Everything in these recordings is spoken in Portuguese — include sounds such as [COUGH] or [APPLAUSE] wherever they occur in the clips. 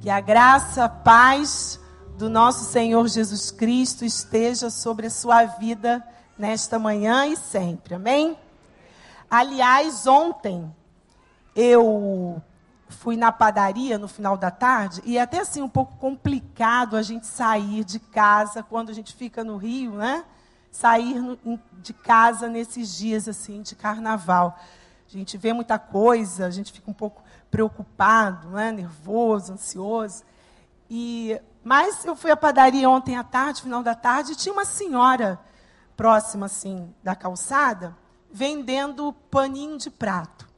Que a graça, a paz do nosso Senhor Jesus Cristo esteja sobre a sua vida nesta manhã e sempre. Amém? Aliás, ontem eu fui na padaria no final da tarde e é até assim um pouco complicado a gente sair de casa quando a gente fica no Rio, né? Sair no, de casa nesses dias assim de carnaval. A gente vê muita coisa, a gente fica um pouco preocupado, né? nervoso, ansioso. E, mas eu fui à padaria ontem à tarde, final da tarde, e tinha uma senhora próxima assim da calçada vendendo paninho de prato.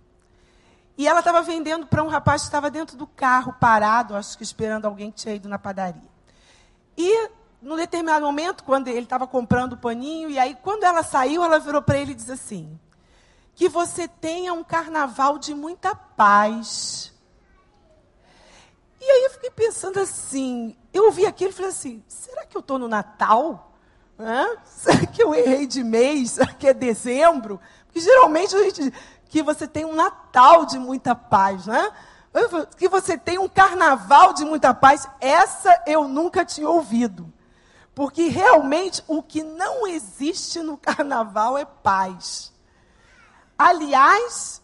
E ela estava vendendo para um rapaz que estava dentro do carro, parado, acho que esperando alguém que tinha ido na padaria. E, num determinado momento, quando ele estava comprando o paninho, e aí, quando ela saiu, ela virou para ele e disse assim: Que você tenha um carnaval de muita paz. E aí eu fiquei pensando assim, eu ouvi aquilo e falei assim, será que eu estou no Natal? Hã? [LAUGHS] Será que eu errei de mês? Será que é dezembro? Porque geralmente a gente que você tem um Natal de muita paz, né? Que você tem um carnaval de muita paz. Essa eu nunca tinha ouvido. Porque realmente o que não existe no [LAUGHS] carnaval é paz. Aliás,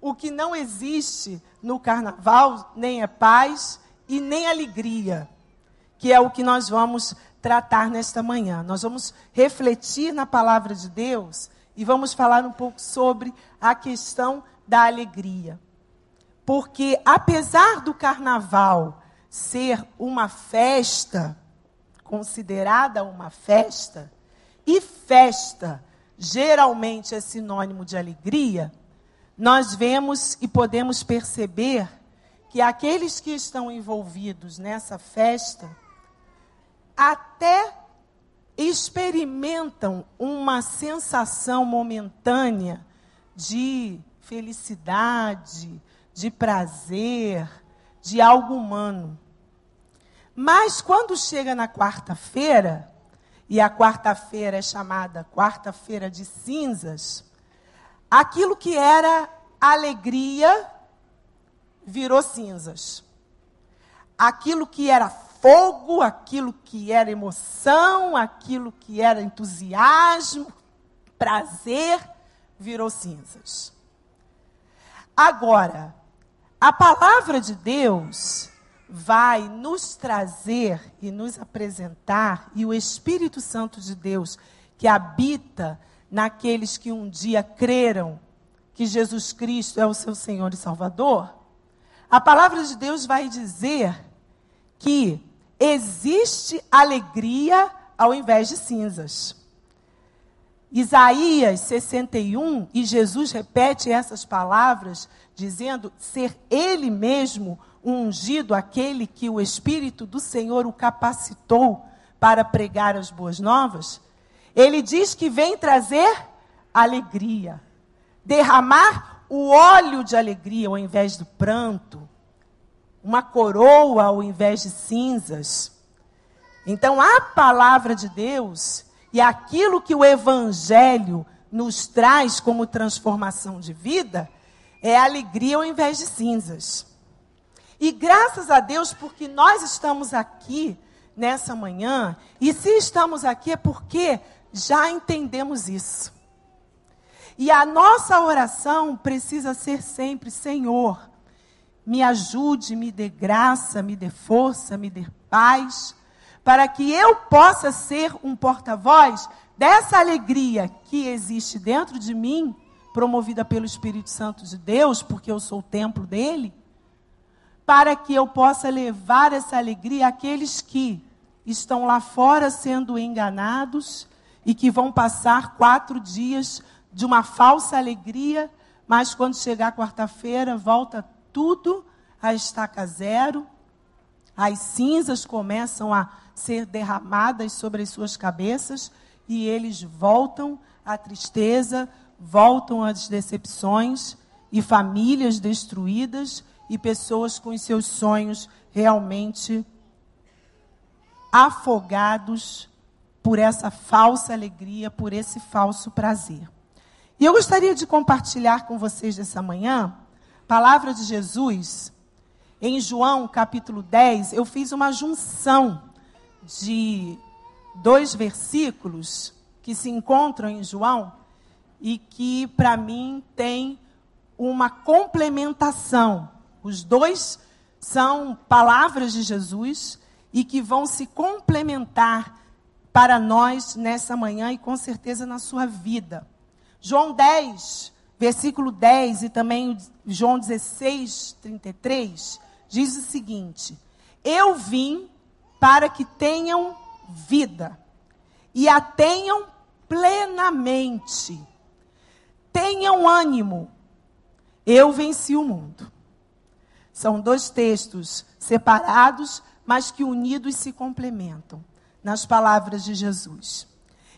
o que não existe no carnaval nem é paz e nem alegria, que é o que nós vamos tratar nesta manhã. Nós vamos refletir na palavra de Deus e vamos falar um pouco sobre a questão da alegria. Porque apesar do carnaval ser uma festa, considerada uma festa, e festa geralmente é sinônimo de alegria, nós vemos e podemos perceber que aqueles que estão envolvidos nessa festa até experimentam uma sensação momentânea de felicidade, de prazer, de algo humano. Mas quando chega na quarta-feira, e a quarta-feira é chamada quarta-feira de cinzas, aquilo que era alegria virou cinzas. Aquilo que era fogo, aquilo que era emoção, aquilo que era entusiasmo, prazer, virou cinzas. Agora, a palavra de Deus vai nos trazer e nos apresentar, e o Espírito Santo de Deus, que habita naqueles que um dia creram que Jesus Cristo é o seu Senhor e Salvador, a palavra de Deus vai dizer que existe alegria ao invés de cinzas. Isaías 61, e Jesus repete essas palavras, dizendo ser Ele mesmo ungido, aquele que o Espírito do Senhor o capacitou para pregar as boas novas. Ele diz que vem trazer alegria, derramar o óleo de alegria ao invés do pranto, uma coroa ao invés de cinzas. Então, a palavra de Deus e aquilo que o Evangelho nos traz como transformação de vida é alegria ao invés de cinzas. E graças a Deus, porque nós estamos aqui nessa manhã, e se estamos aqui é porque já entendemos isso. E a nossa oração precisa ser sempre: Senhor, me ajude, me dê graça, me dê força, me dê paz, para que eu possa ser um porta-voz dessa alegria que existe dentro de mim, promovida pelo Espírito Santo de Deus, porque eu sou o templo dele, para que eu possa levar essa alegria àqueles que estão lá fora sendo enganados e que vão passar quatro dias de uma falsa alegria, mas quando chegar quarta-feira, volta tudo a estaca zero, as cinzas começam a ser derramadas sobre as suas cabeças e eles voltam à tristeza, voltam às decepções e famílias destruídas e pessoas com os seus sonhos realmente afogados por essa falsa alegria, por esse falso prazer. E eu gostaria de compartilhar com vocês nessa manhã palavra de Jesus, em João capítulo 10, eu fiz uma junção de dois versículos que se encontram em João e que, para mim, tem uma complementação. Os dois são palavras de Jesus e que vão se complementar para nós nessa manhã e com certeza na sua vida. João 10, versículo 10 e também João 16, 33, diz o seguinte: Eu vim para que tenham vida e a tenham plenamente. Tenham ânimo. Eu venci o mundo. São dois textos separados, mas que unidos se complementam nas palavras de Jesus.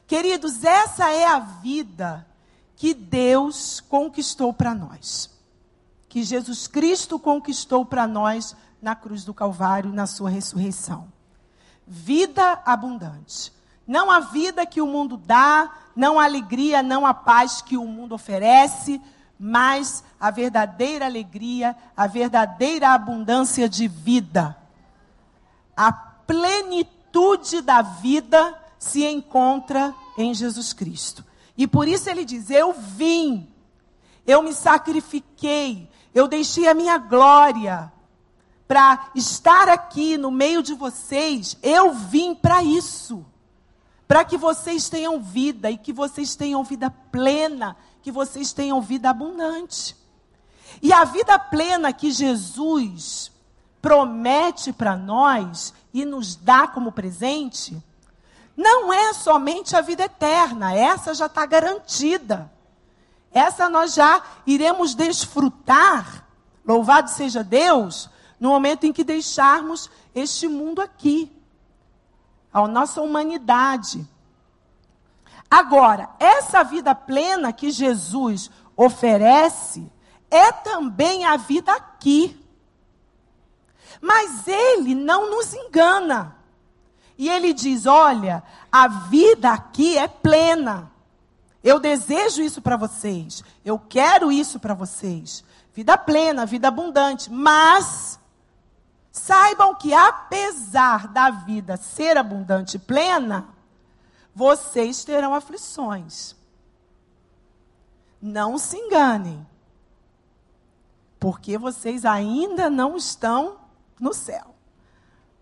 Queridos, essa é a vida que Deus conquistou para nós. Que Jesus Cristo conquistou para nós na cruz do Calvário, na sua ressurreição. Vida abundante. Não a vida que o mundo dá, não a alegria, não a paz que o mundo oferece, mas a verdadeira alegria, a verdadeira abundância de vida. A plenitude da vida se encontra em Jesus Cristo. E por isso ele diz: Eu vim, eu me sacrifiquei, eu deixei a minha glória para estar aqui no meio de vocês. Eu vim para isso. Para que vocês tenham vida e que vocês tenham vida plena, que vocês tenham vida abundante. E a vida plena que Jesus promete para nós e nos dá como presente, não é somente a vida eterna, essa já está garantida. Essa nós já iremos desfrutar, louvado seja Deus, no momento em que deixarmos este mundo aqui, a nossa humanidade. Agora, essa vida plena que Jesus oferece é também a vida aqui. Mas ele não nos engana. E ele diz: olha, a vida aqui é plena. Eu desejo isso para vocês. Eu quero isso para vocês. Vida plena, vida abundante. Mas saibam que apesar da vida ser abundante e plena, vocês terão aflições. Não se enganem. Porque vocês ainda não estão no céu.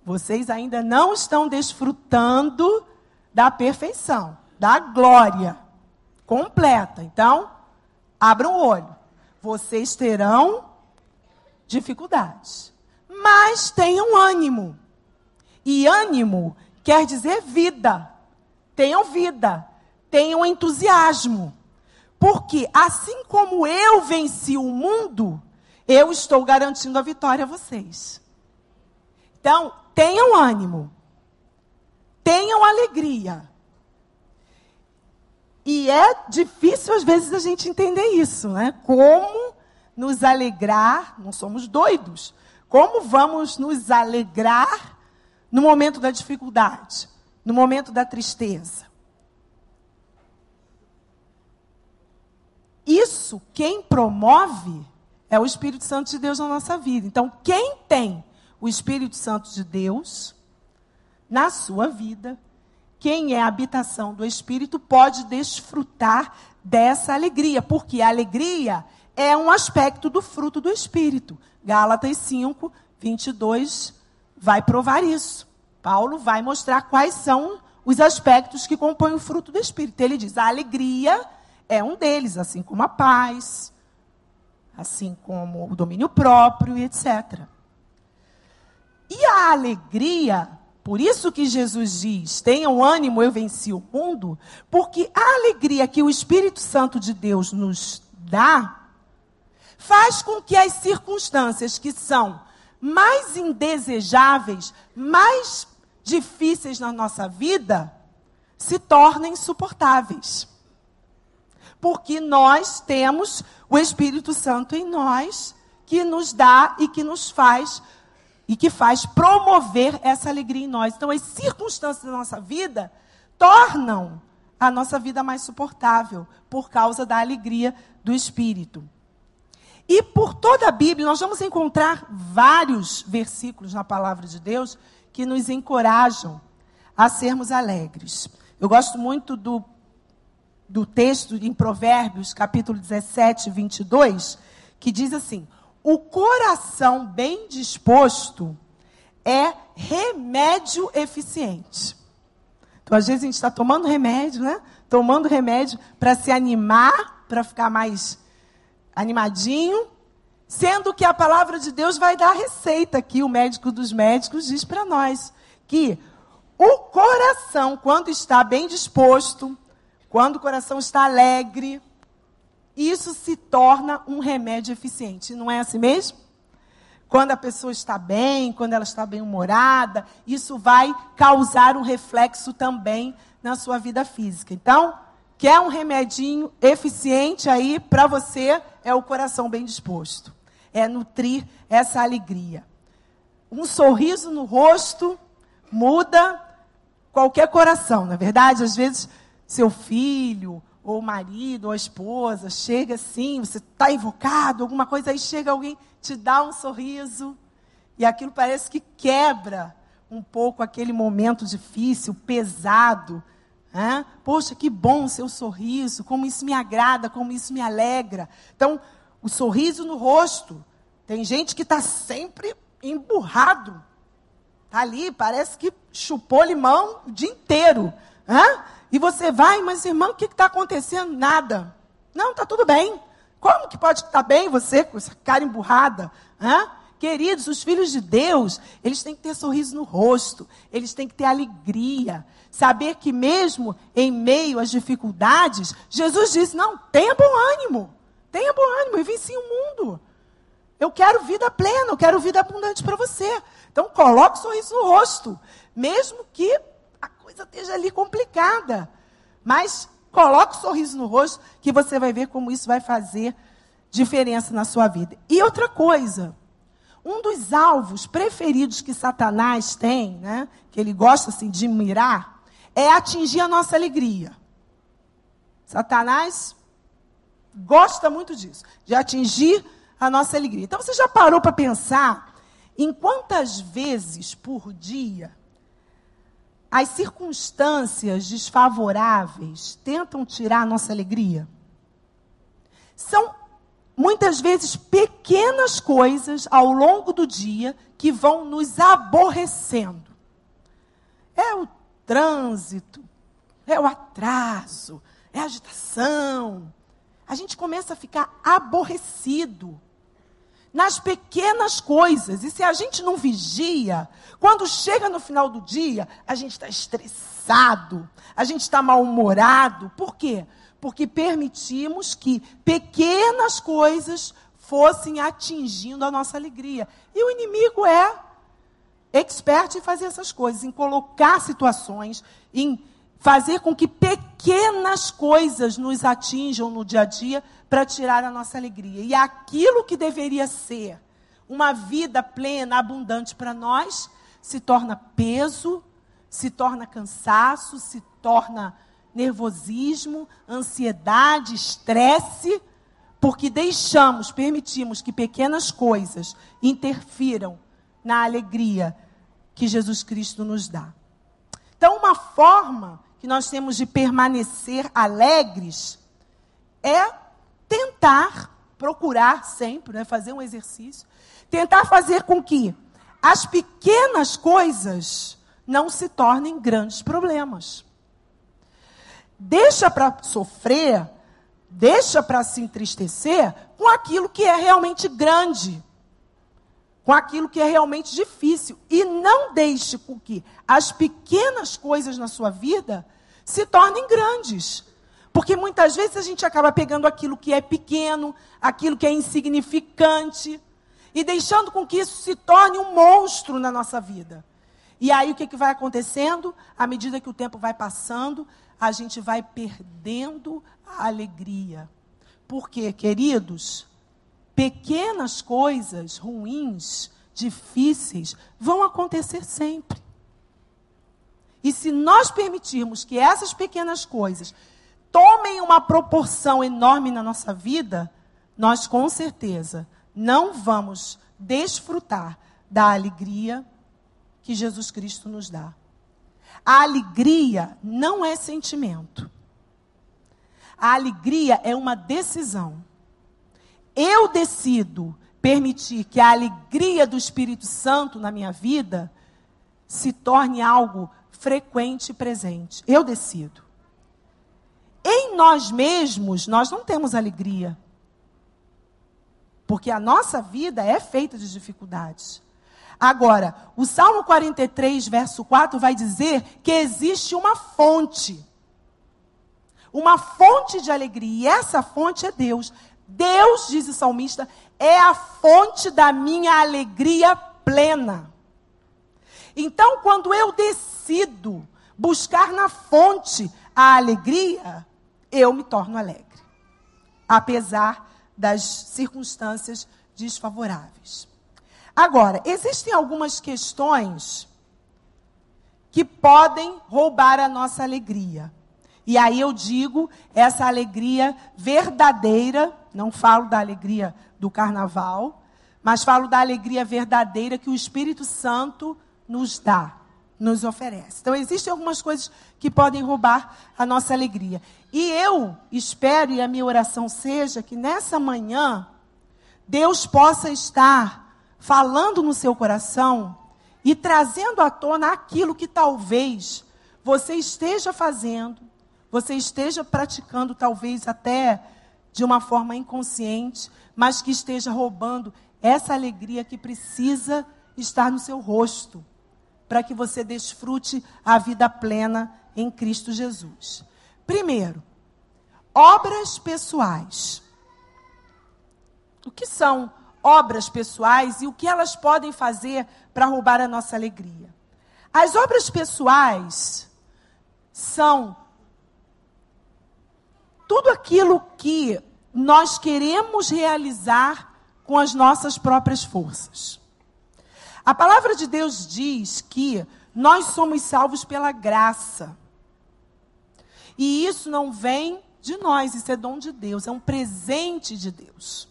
Vocês ainda não estão desfrutando da perfeição, da glória completa. Então, abram o olho. Vocês terão dificuldades. Mas tenham ânimo. E ânimo quer dizer vida. Tenham vida. Tenham entusiasmo. Porque assim como eu venci o mundo, eu estou garantindo a vitória a vocês. Então, tenham ânimo. Tenham alegria. E é difícil às vezes a gente entender isso, né? Como nos alegrar, não somos doidos. Como vamos nos alegrar no momento da dificuldade, no momento da tristeza? Isso quem promove é o Espírito Santo de Deus na nossa vida. Então, quem tem o Espírito Santo de Deus na sua vida, quem é a habitação do Espírito pode desfrutar dessa alegria, porque a alegria é um aspecto do fruto do Espírito. Gálatas 5, 22 vai provar isso. Paulo vai mostrar quais são os aspectos que compõem o fruto do Espírito. Ele diz: a alegria é um deles, assim como a paz, assim como o domínio próprio etc. E a alegria, por isso que Jesus diz: tenham ânimo, eu venci o mundo, porque a alegria que o Espírito Santo de Deus nos dá, faz com que as circunstâncias que são mais indesejáveis, mais difíceis na nossa vida, se tornem suportáveis. Porque nós temos o Espírito Santo em nós, que nos dá e que nos faz e que faz promover essa alegria em nós. Então, as circunstâncias da nossa vida tornam a nossa vida mais suportável por causa da alegria do Espírito. E por toda a Bíblia, nós vamos encontrar vários versículos na palavra de Deus que nos encorajam a sermos alegres. Eu gosto muito do, do texto em Provérbios, capítulo 17, 22, que diz assim: O coração bem disposto é remédio eficiente. Então, às vezes, a gente está tomando remédio, né? Tomando remédio para se animar, para ficar mais animadinho, sendo que a palavra de Deus vai dar a receita aqui, o médico dos médicos diz para nós que o coração, quando está bem disposto, quando o coração está alegre, isso se torna um remédio eficiente. Não é assim mesmo? Quando a pessoa está bem, quando ela está bem humorada, isso vai causar um reflexo também na sua vida física. Então, Quer um remedinho eficiente aí para você? É o coração bem disposto. É nutrir essa alegria. Um sorriso no rosto muda qualquer coração, na é verdade? Às vezes, seu filho, ou o marido, ou a esposa, chega assim, você está invocado, alguma coisa, aí chega alguém, te dá um sorriso, e aquilo parece que quebra um pouco aquele momento difícil, pesado, é? Poxa, que bom o seu sorriso, como isso me agrada, como isso me alegra. Então, o sorriso no rosto. Tem gente que está sempre emburrado. Está ali, parece que chupou limão o dia inteiro. É? E você vai, mas irmão, o que está acontecendo? Nada. Não, está tudo bem. Como que pode estar bem você com essa cara emburrada? É? Queridos, os filhos de Deus, eles têm que ter sorriso no rosto, eles têm que ter alegria, Saber que mesmo em meio às dificuldades, Jesus disse: Não, tenha bom ânimo. Tenha bom ânimo, eu venci o mundo. Eu quero vida plena, eu quero vida abundante para você. Então coloque o sorriso no rosto, mesmo que a coisa esteja ali complicada. Mas coloque o sorriso no rosto, que você vai ver como isso vai fazer diferença na sua vida. E outra coisa, um dos alvos preferidos que Satanás tem, né, que ele gosta assim de mirar, é atingir a nossa alegria. Satanás gosta muito disso, de atingir a nossa alegria. Então você já parou para pensar em quantas vezes por dia as circunstâncias desfavoráveis tentam tirar a nossa alegria? São muitas vezes pequenas coisas ao longo do dia que vão nos aborrecendo. É o trânsito, é o atraso, é a agitação. A gente começa a ficar aborrecido nas pequenas coisas. E se a gente não vigia, quando chega no final do dia, a gente está estressado, a gente está mal-humorado. Por quê? Porque permitimos que pequenas coisas fossem atingindo a nossa alegria. E o inimigo é expert em fazer essas coisas, em colocar situações, em fazer com que pequenas coisas nos atinjam no dia a dia para tirar a nossa alegria. E aquilo que deveria ser uma vida plena, abundante para nós, se torna peso, se torna cansaço, se torna nervosismo, ansiedade, estresse, porque deixamos, permitimos que pequenas coisas interfiram na alegria que Jesus Cristo nos dá. Então, uma forma que nós temos de permanecer alegres é tentar, procurar sempre, né, fazer um exercício, tentar fazer com que as pequenas coisas não se tornem grandes problemas. Deixa para sofrer, deixa para se entristecer com aquilo que é realmente grande com aquilo que é realmente difícil. E não deixe com que as pequenas coisas na sua vida se tornem grandes. Porque muitas vezes a gente acaba pegando aquilo que é pequeno, aquilo que é insignificante, e deixando com que isso se torne um monstro na nossa vida. E aí o que, que vai acontecendo? À medida que o tempo vai passando, a gente vai perdendo a alegria. Porque, queridos, pequenas coisas ruins, difíceis, vão acontecer sempre. E se nós permitirmos que essas pequenas coisas tomem uma proporção enorme na nossa vida, nós com certeza não vamos desfrutar da alegria que Jesus Cristo nos dá. A alegria não é sentimento. A alegria é uma decisão. Eu decido permitir que a alegria do Espírito Santo na minha vida se torne algo frequente e presente. Eu decido. Em nós mesmos, nós não temos alegria. Porque a nossa vida é feita de dificuldades. Agora, o Salmo 43, verso 4 vai dizer que existe uma fonte. Uma fonte de alegria. E essa fonte é Deus. Deus, diz o salmista, é a fonte da minha alegria plena. Então, quando eu decido buscar na fonte a alegria, eu me torno alegre, apesar das circunstâncias desfavoráveis. Agora, existem algumas questões que podem roubar a nossa alegria. E aí eu digo essa alegria verdadeira, não falo da alegria do carnaval, mas falo da alegria verdadeira que o Espírito Santo nos dá, nos oferece. Então, existem algumas coisas que podem roubar a nossa alegria. E eu espero, e a minha oração seja, que nessa manhã, Deus possa estar falando no seu coração e trazendo à tona aquilo que talvez você esteja fazendo, você esteja praticando, talvez até de uma forma inconsciente, mas que esteja roubando essa alegria que precisa estar no seu rosto para que você desfrute a vida plena em Cristo Jesus. Primeiro, obras pessoais. O que são obras pessoais e o que elas podem fazer para roubar a nossa alegria? As obras pessoais são tudo aquilo que nós queremos realizar com as nossas próprias forças. A palavra de Deus diz que nós somos salvos pela graça. E isso não vem de nós, isso é dom de Deus, é um presente de Deus.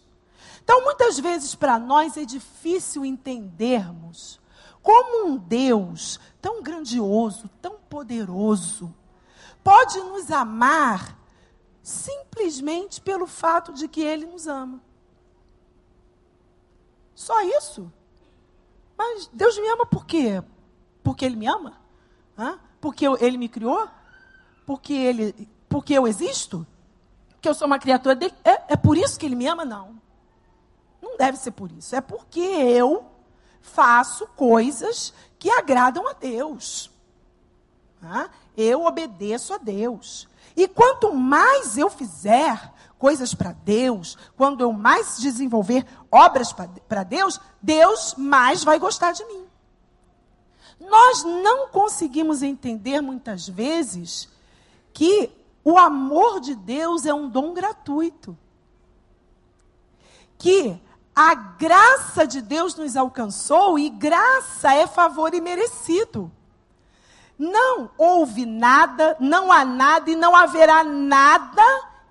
Então, muitas vezes para nós é difícil entendermos como um Deus tão grandioso, tão poderoso, pode nos amar simplesmente pelo fato de que Ele nos ama. Só isso. Mas Deus me ama por quê? Porque Ele me ama? Hã? Porque Ele me criou? Porque, ele, porque eu existo? Porque eu sou uma criatura dele? É, é por isso que Ele me ama? Não. Não deve ser por isso. É porque eu faço coisas que agradam a Deus. Hã? Eu obedeço a Deus. E quanto mais eu fizer, coisas para Deus, quando eu mais desenvolver obras para Deus, Deus mais vai gostar de mim. Nós não conseguimos entender muitas vezes que o amor de Deus é um dom gratuito. Que a graça de Deus nos alcançou e graça é favor imerecido. Não houve nada, não há nada e não haverá nada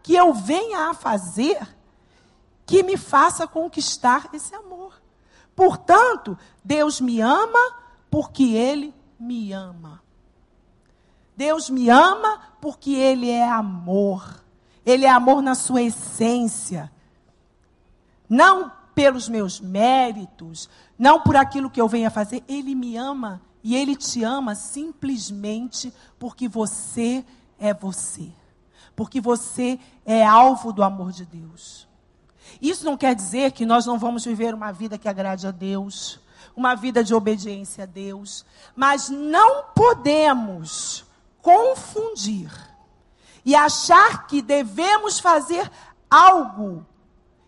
que eu venha a fazer que me faça conquistar esse amor. Portanto, Deus me ama porque Ele me ama. Deus me ama porque Ele é amor. Ele é amor na sua essência. Não pelos meus méritos, não por aquilo que eu venha fazer. Ele me ama e Ele te ama simplesmente porque você é você porque você é alvo do amor de Deus. Isso não quer dizer que nós não vamos viver uma vida que agrade a Deus, uma vida de obediência a Deus, mas não podemos confundir e achar que devemos fazer algo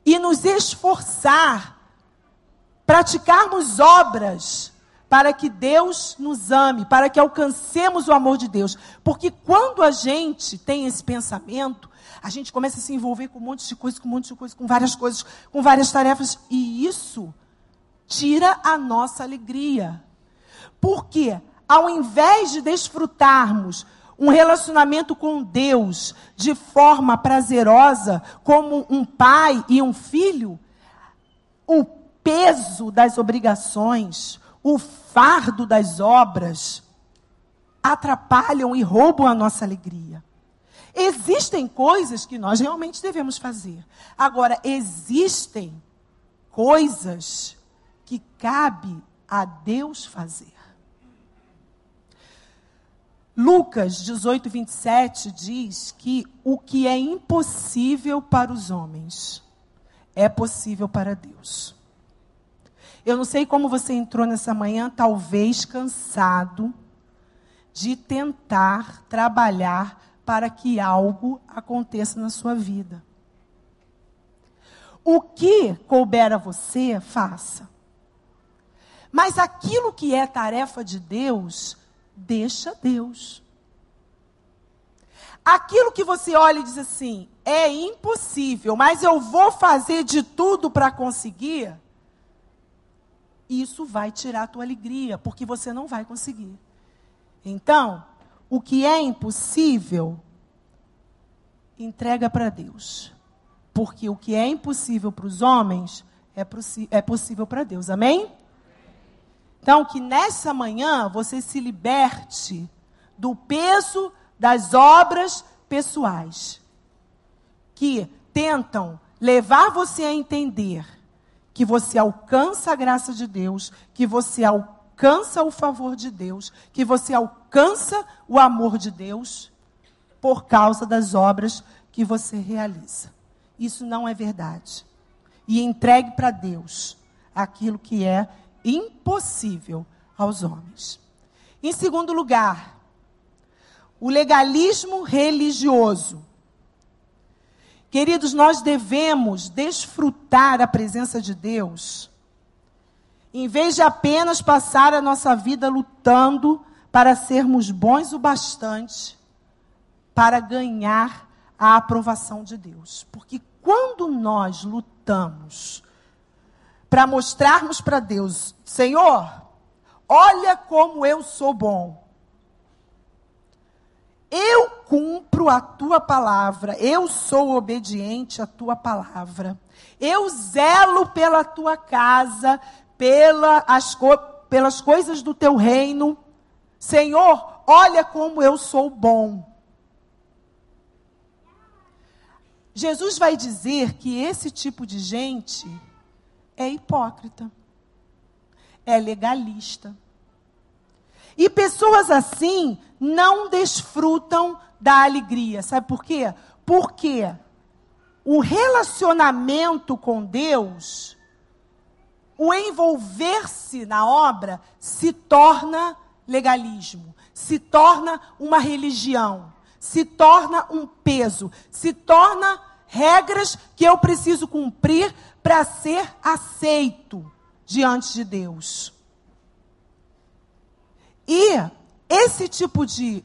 e nos esforçar, praticarmos obras para que Deus nos ame, para que alcancemos o amor de Deus. Porque quando a gente tem esse pensamento, a gente começa a se envolver com um monte de coisas, com um monte de coisas, com várias coisas, com várias tarefas, e isso tira a nossa alegria. Porque ao invés de desfrutarmos um relacionamento com Deus de forma prazerosa, como um pai e um filho, o peso das obrigações, o fardo das obras, atrapalham e roubam a nossa alegria. Existem coisas que nós realmente devemos fazer. Agora, existem coisas que cabe a Deus fazer. Lucas 18, 27 diz que o que é impossível para os homens é possível para Deus. Eu não sei como você entrou nessa manhã, talvez cansado de tentar trabalhar para que algo aconteça na sua vida. O que couber a você, faça. Mas aquilo que é tarefa de Deus, deixa Deus. Aquilo que você olha e diz assim, é impossível, mas eu vou fazer de tudo para conseguir, isso vai tirar a tua alegria, porque você não vai conseguir. Então, o que é impossível, entrega para Deus. Porque o que é impossível para os homens é, é possível para Deus. Amém? Então, que nessa manhã você se liberte do peso das obras pessoais que tentam levar você a entender que você alcança a graça de Deus, que você alcança o favor de Deus, que você alcança o amor de Deus por causa das obras que você realiza. Isso não é verdade. E entregue para Deus aquilo que é impossível aos homens. Em segundo lugar, o legalismo religioso. Queridos, nós devemos desfrutar a presença de Deus, em vez de apenas passar a nossa vida lutando para sermos bons o bastante para ganhar a aprovação de Deus. Porque quando nós lutamos para mostrarmos para Deus, Senhor, olha como eu sou bom. Eu cumpro a tua palavra, eu sou obediente à tua palavra. Eu zelo pela tua casa, pela as co pelas coisas do teu reino. Senhor, olha como eu sou bom. Jesus vai dizer que esse tipo de gente é hipócrita, é legalista. E pessoas assim não desfrutam da alegria. Sabe por quê? Porque o relacionamento com Deus, o envolver-se na obra, se torna legalismo, se torna uma religião, se torna um peso, se torna regras que eu preciso cumprir para ser aceito diante de Deus. E esse tipo de,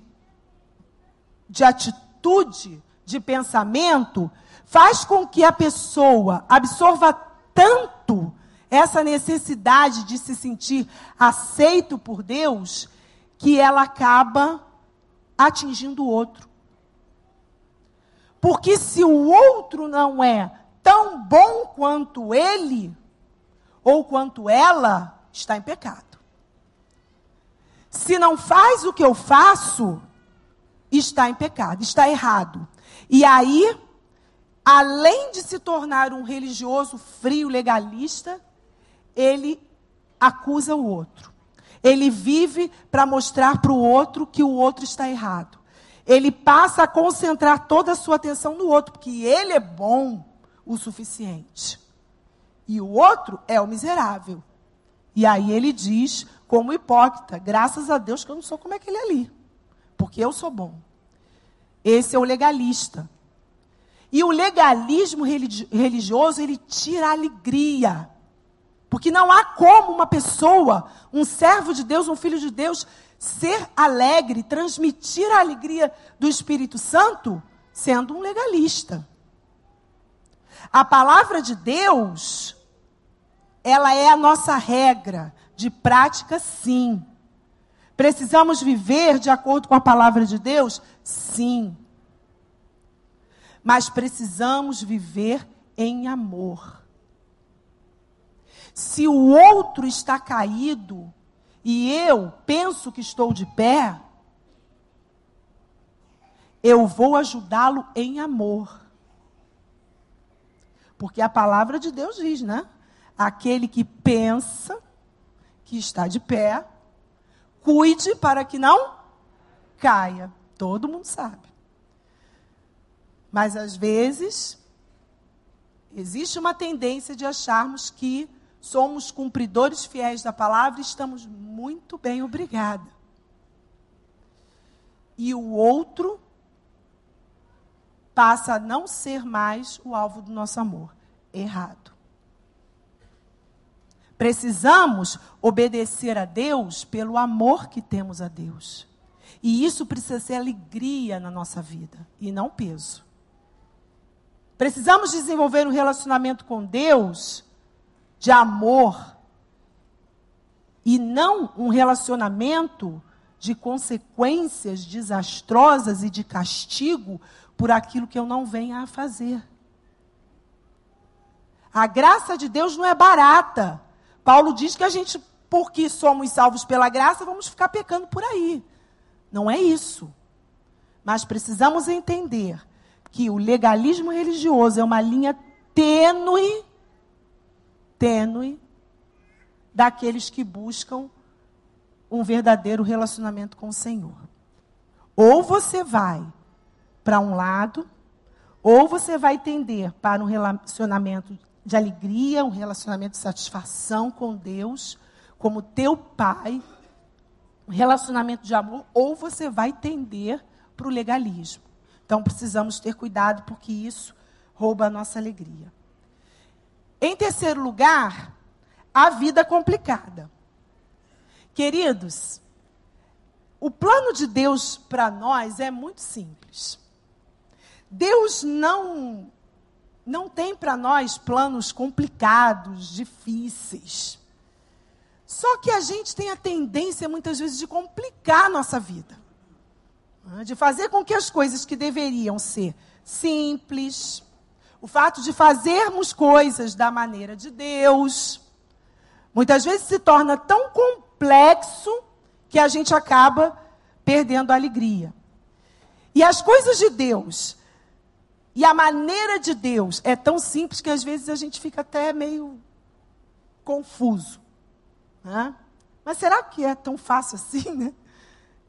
de atitude, de pensamento, faz com que a pessoa absorva tanto essa necessidade de se sentir aceito por Deus, que ela acaba atingindo o outro. Porque se o outro não é tão bom quanto ele, ou quanto ela, está em pecado. Se não faz o que eu faço, está em pecado, está errado. E aí, além de se tornar um religioso frio legalista, ele acusa o outro. Ele vive para mostrar para o outro que o outro está errado. Ele passa a concentrar toda a sua atenção no outro, porque ele é bom o suficiente. E o outro é o miserável. E aí ele diz como hipócrita. Graças a Deus que eu não sou como aquele ali. Porque eu sou bom. Esse é o legalista. E o legalismo religioso, ele tira a alegria. Porque não há como uma pessoa, um servo de Deus, um filho de Deus, ser alegre, transmitir a alegria do Espírito Santo, sendo um legalista. A palavra de Deus, ela é a nossa regra, de prática, sim. Precisamos viver de acordo com a palavra de Deus? Sim. Mas precisamos viver em amor. Se o outro está caído e eu penso que estou de pé, eu vou ajudá-lo em amor. Porque a palavra de Deus diz, né? Aquele que pensa que está de pé, cuide para que não caia. Todo mundo sabe. Mas às vezes existe uma tendência de acharmos que somos cumpridores fiéis da palavra e estamos muito bem, obrigada. E o outro passa a não ser mais o alvo do nosso amor. Errado. Precisamos obedecer a Deus pelo amor que temos a Deus. E isso precisa ser alegria na nossa vida e não peso. Precisamos desenvolver um relacionamento com Deus de amor e não um relacionamento de consequências desastrosas e de castigo por aquilo que eu não venha a fazer. A graça de Deus não é barata. Paulo diz que a gente, porque somos salvos pela graça, vamos ficar pecando por aí. Não é isso. Mas precisamos entender que o legalismo religioso é uma linha tênue, tênue, daqueles que buscam um verdadeiro relacionamento com o Senhor. Ou você vai para um lado, ou você vai tender para um relacionamento de alegria, um relacionamento de satisfação com Deus, como teu pai, um relacionamento de amor, ou você vai tender para o legalismo. Então precisamos ter cuidado, porque isso rouba a nossa alegria. Em terceiro lugar, a vida complicada. Queridos, o plano de Deus para nós é muito simples. Deus não não tem para nós planos complicados, difíceis. Só que a gente tem a tendência muitas vezes de complicar a nossa vida. Né? De fazer com que as coisas que deveriam ser simples, o fato de fazermos coisas da maneira de Deus, muitas vezes se torna tão complexo que a gente acaba perdendo a alegria. E as coisas de Deus, e a maneira de Deus é tão simples que às vezes a gente fica até meio confuso. Né? Mas será que é tão fácil assim, né?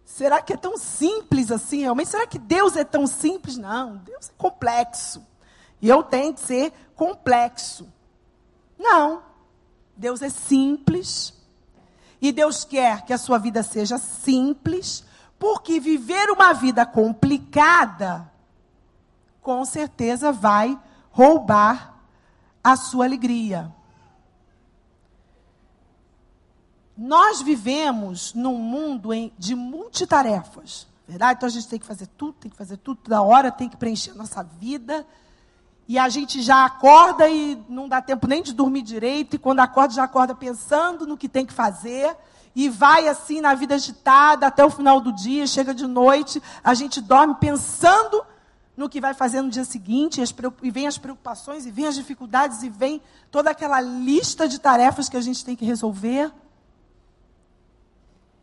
Será que é tão simples assim realmente? Será que Deus é tão simples? Não, Deus é complexo. E eu tenho que ser complexo. Não. Deus é simples. E Deus quer que a sua vida seja simples, porque viver uma vida complicada com certeza vai roubar a sua alegria. Nós vivemos num mundo de multitarefas, verdade? Então a gente tem que fazer tudo, tem que fazer tudo toda hora, tem que preencher a nossa vida. E a gente já acorda e não dá tempo nem de dormir direito, e quando acorda, já acorda pensando no que tem que fazer, e vai assim na vida agitada até o final do dia, chega de noite, a gente dorme pensando no que vai fazer no dia seguinte, e vem as preocupações, e vem as dificuldades, e vem toda aquela lista de tarefas que a gente tem que resolver.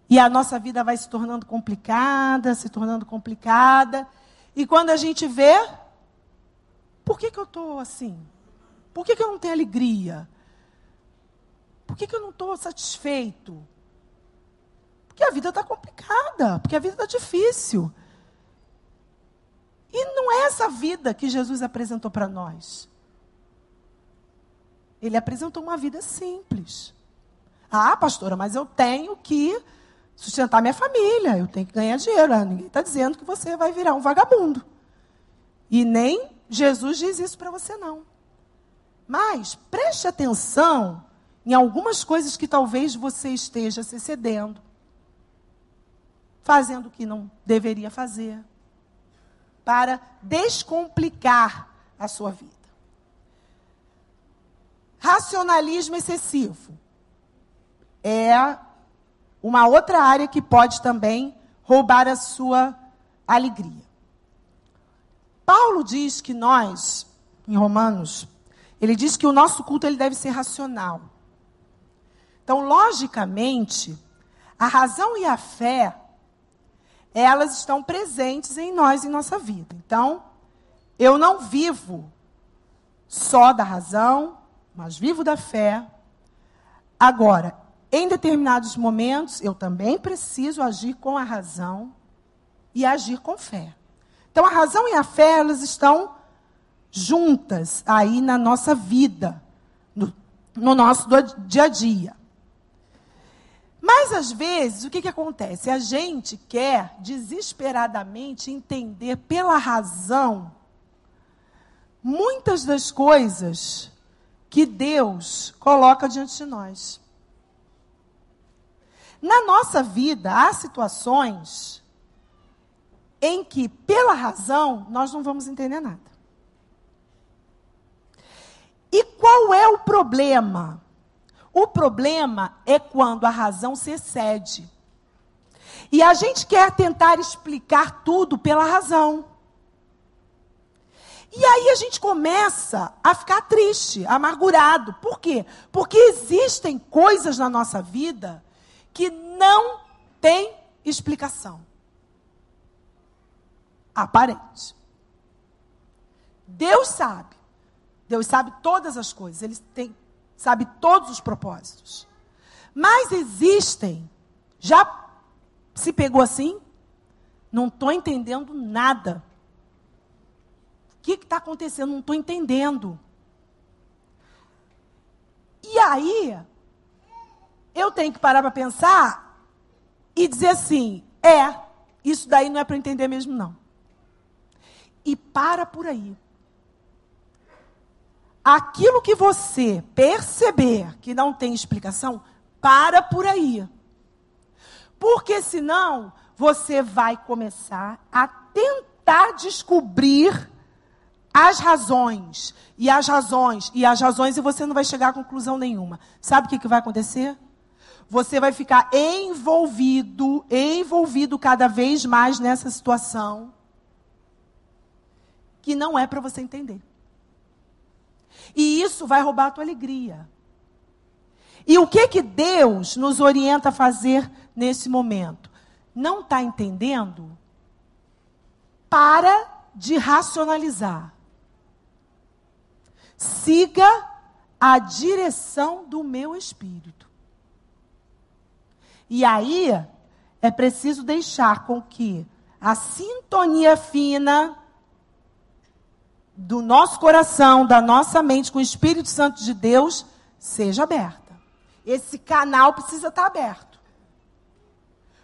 E a nossa vida vai se tornando complicada, se tornando complicada. E quando a gente vê, por que, que eu estou assim? Por que, que eu não tenho alegria? Por que, que eu não estou satisfeito? Porque a vida está complicada, porque a vida está difícil. E não é essa vida que Jesus apresentou para nós. Ele apresentou uma vida simples. Ah, pastora, mas eu tenho que sustentar minha família, eu tenho que ganhar dinheiro. Ah, ninguém está dizendo que você vai virar um vagabundo. E nem Jesus diz isso para você, não. Mas preste atenção em algumas coisas que talvez você esteja se cedendo, fazendo o que não deveria fazer, para descomplicar a sua vida. Racionalismo excessivo é uma outra área que pode também roubar a sua alegria. Paulo diz que nós, em Romanos, ele diz que o nosso culto ele deve ser racional. Então, logicamente, a razão e a fé, elas estão presentes em nós, em nossa vida. Então, eu não vivo só da razão, mas vivo da fé. Agora, em determinados momentos, eu também preciso agir com a razão e agir com fé. Então, a razão e a fé, elas estão juntas aí na nossa vida, no, no nosso dia a dia. Mas, às vezes, o que, que acontece? A gente quer desesperadamente entender pela razão muitas das coisas que Deus coloca diante de nós. Na nossa vida, há situações em que, pela razão, nós não vamos entender nada. E qual é o problema? O problema é quando a razão se excede. E a gente quer tentar explicar tudo pela razão. E aí a gente começa a ficar triste, amargurado. Por quê? Porque existem coisas na nossa vida que não têm explicação aparente. Deus sabe. Deus sabe todas as coisas. Ele tem, sabe todos os propósitos. Mas existem. Já se pegou assim? Não estou entendendo nada. O que está acontecendo? Não estou entendendo. E aí, eu tenho que parar para pensar e dizer assim: é, isso daí não é para entender mesmo, não. E para por aí. Aquilo que você perceber que não tem explicação, para por aí. Porque senão você vai começar a tentar descobrir as razões, e as razões, e as razões, e você não vai chegar a conclusão nenhuma. Sabe o que, que vai acontecer? Você vai ficar envolvido, envolvido cada vez mais nessa situação que não é para você entender. E isso vai roubar a tua alegria. E o que que Deus nos orienta a fazer nesse momento? Não está entendendo? Para de racionalizar. Siga a direção do meu espírito. E aí é preciso deixar com que a sintonia fina do nosso coração, da nossa mente com o Espírito Santo de Deus seja aberta. Esse canal precisa estar aberto.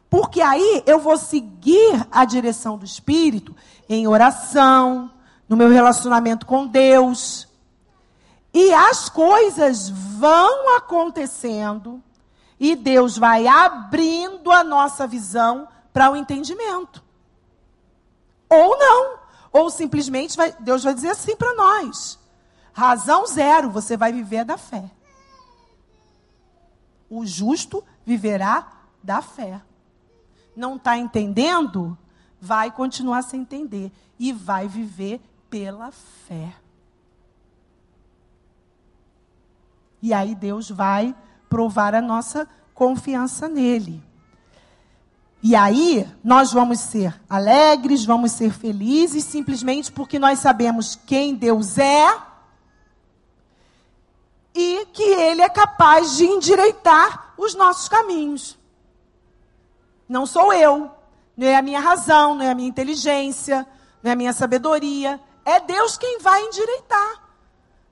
Porque aí eu vou seguir a direção do Espírito em oração, no meu relacionamento com Deus. E as coisas vão acontecendo e Deus vai abrindo a nossa visão para o entendimento. Ou não. Ou simplesmente vai, Deus vai dizer assim para nós: razão zero, você vai viver da fé. O justo viverá da fé. Não está entendendo? Vai continuar sem entender. E vai viver pela fé. E aí Deus vai provar a nossa confiança nele. E aí, nós vamos ser alegres, vamos ser felizes, simplesmente porque nós sabemos quem Deus é e que Ele é capaz de endireitar os nossos caminhos. Não sou eu, não é a minha razão, não é a minha inteligência, não é a minha sabedoria. É Deus quem vai endireitar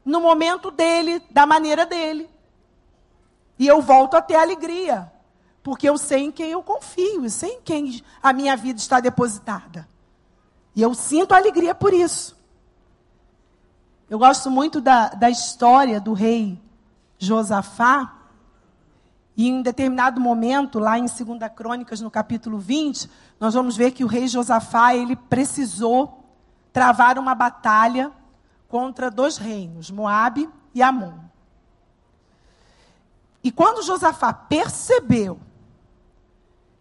no momento dele, da maneira dele. E eu volto a ter alegria porque eu sei em quem eu confio, eu sei em quem a minha vida está depositada. E eu sinto alegria por isso. Eu gosto muito da, da história do rei Josafá. E em determinado momento, lá em 2 Crônicas, no capítulo 20, nós vamos ver que o rei Josafá, ele precisou travar uma batalha contra dois reinos, Moabe e Amon. E quando Josafá percebeu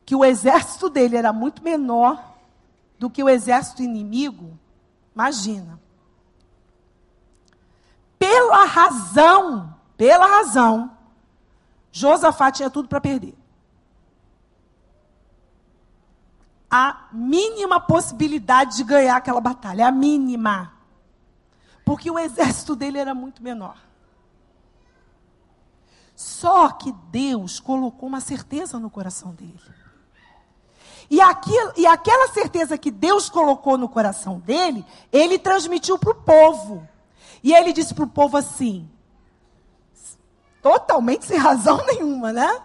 que o exército dele era muito menor do que o exército inimigo, imagina. Pela razão, pela razão, Josafá tinha tudo para perder. A mínima possibilidade de ganhar aquela batalha, a mínima. Porque o exército dele era muito menor. Só que Deus colocou uma certeza no coração dele. E, aquilo, e aquela certeza que Deus colocou no coração dele, ele transmitiu para o povo. E ele disse para o povo assim, totalmente sem razão [LAUGHS] nenhuma, né?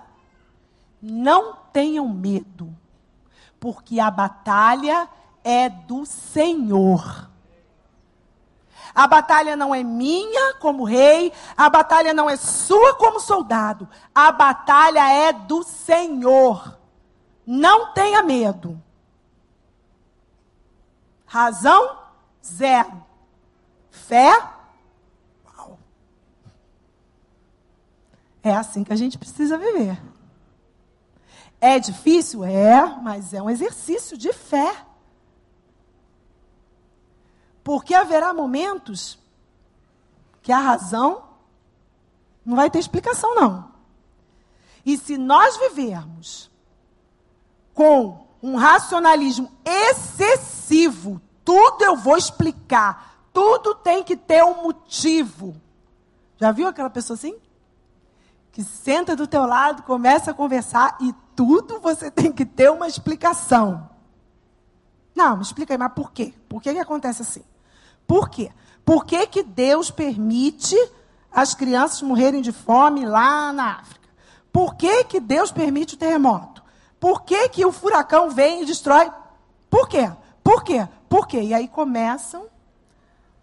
Não tenham medo, porque a batalha é do Senhor. A batalha não é minha como rei, a batalha não é sua como soldado, a batalha é do Senhor. Não tenha medo. Razão? Zero. Fé? Uau. É assim que a gente precisa viver. É difícil? É, mas é um exercício de fé. Porque haverá momentos que a razão não vai ter explicação, não. E se nós vivermos com um racionalismo excessivo, tudo eu vou explicar, tudo tem que ter um motivo. Já viu aquela pessoa assim? Que senta do teu lado, começa a conversar e tudo você [LAUGHS] tem que ter uma explicação. Não, me explica aí, mas por quê? Por que, que acontece assim? Por quê? Por que, que Deus permite as crianças morrerem de fome lá na África? Por que, que Deus permite o terremoto? Por que, que o furacão vem e destrói? Por quê? Por quê? Por quê? E aí começam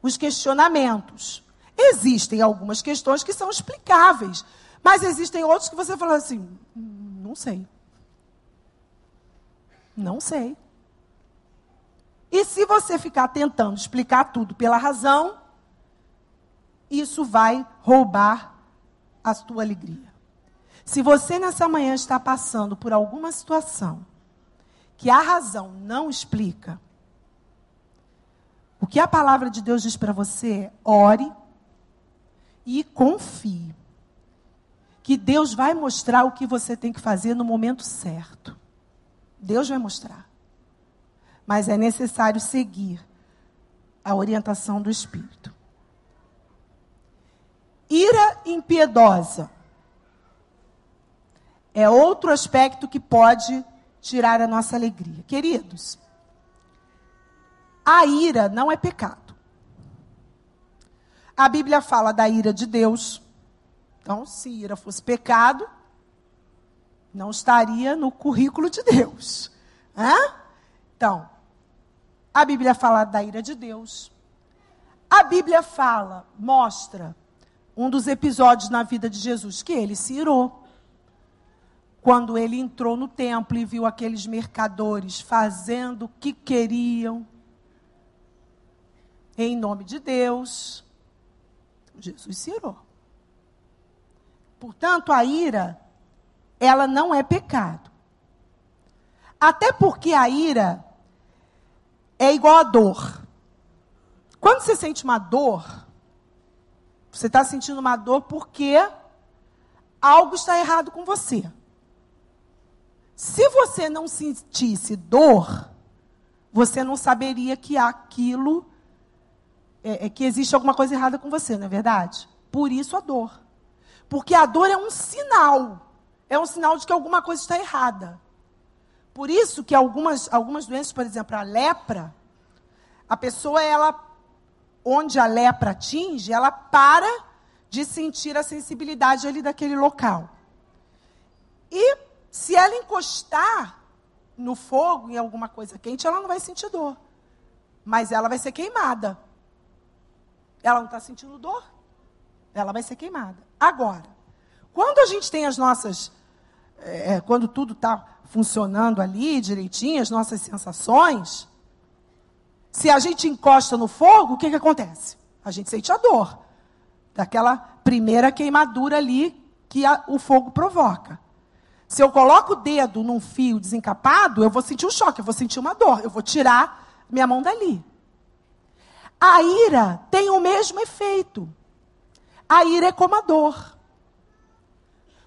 os questionamentos. Existem algumas questões que são explicáveis, mas existem outras que você fala assim: não sei. Não sei. E se você ficar tentando explicar tudo pela razão, isso vai roubar a tua alegria. Se você nessa manhã está passando por alguma situação que a razão não explica, o que a palavra de Deus diz para você é: ore e confie. Que Deus vai mostrar o que você tem que fazer no momento certo. Deus vai mostrar. Mas é necessário seguir a orientação do Espírito. Ira impiedosa é outro aspecto que pode tirar a nossa alegria. Queridos, a ira não é pecado. A Bíblia fala da ira de Deus. Então, se ira fosse pecado, não estaria no currículo de Deus. Hã? Então, a Bíblia fala da ira de Deus. A Bíblia fala, mostra um dos episódios na vida de Jesus que ele se irou quando ele entrou no templo e viu aqueles mercadores fazendo o que queriam, em nome de Deus, Jesus se irou. Portanto, a ira, ela não é pecado. Até porque a ira é igual a dor. Quando você sente uma dor, você está sentindo uma dor porque algo está errado com você. Se você não sentisse dor, você não saberia que aquilo, é, é, que existe alguma coisa errada com você, não é verdade? Por isso a dor. Porque a dor é um sinal. É um sinal de que alguma coisa está errada. Por isso que algumas, algumas doenças, por exemplo, a lepra, a pessoa, ela, onde a lepra atinge, ela para de sentir a sensibilidade ali daquele local. E se ela encostar no fogo, em alguma coisa quente, ela não vai sentir dor. Mas ela vai ser queimada. Ela não está sentindo dor. Ela vai ser queimada. Agora, quando a gente tem as nossas. É, é quando tudo está funcionando ali direitinho, as nossas sensações. Se a gente encosta no fogo, o que, que acontece? A gente sente a dor. Daquela primeira queimadura ali que a, o fogo provoca. Se eu coloco o dedo num fio desencapado, eu vou sentir um choque, eu vou sentir uma dor, eu vou tirar minha mão dali. A ira tem o mesmo efeito. A ira é como a dor.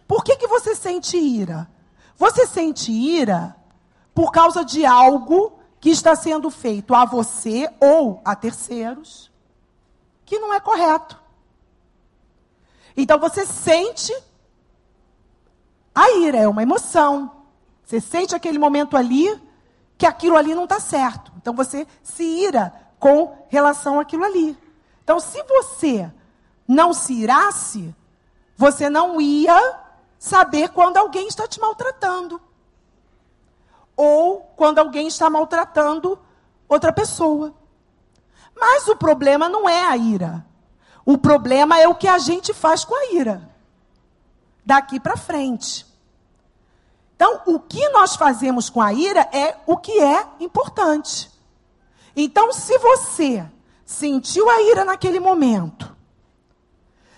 Por que, que você sente ira? Você sente ira por causa de algo que está sendo feito a você ou a terceiros que não é correto. Então você sente a ira, é uma emoção. Você sente aquele momento ali que aquilo ali não está certo. Então você se ira com relação àquilo ali. Então, se você não se irasse, você não ia saber quando alguém está te maltratando. Ou quando alguém está maltratando outra pessoa. Mas o problema não é a ira. O problema é o que a gente faz com a ira. Daqui para frente. Então, o que nós fazemos com a ira é o que é importante. Então, se você sentiu a ira naquele momento,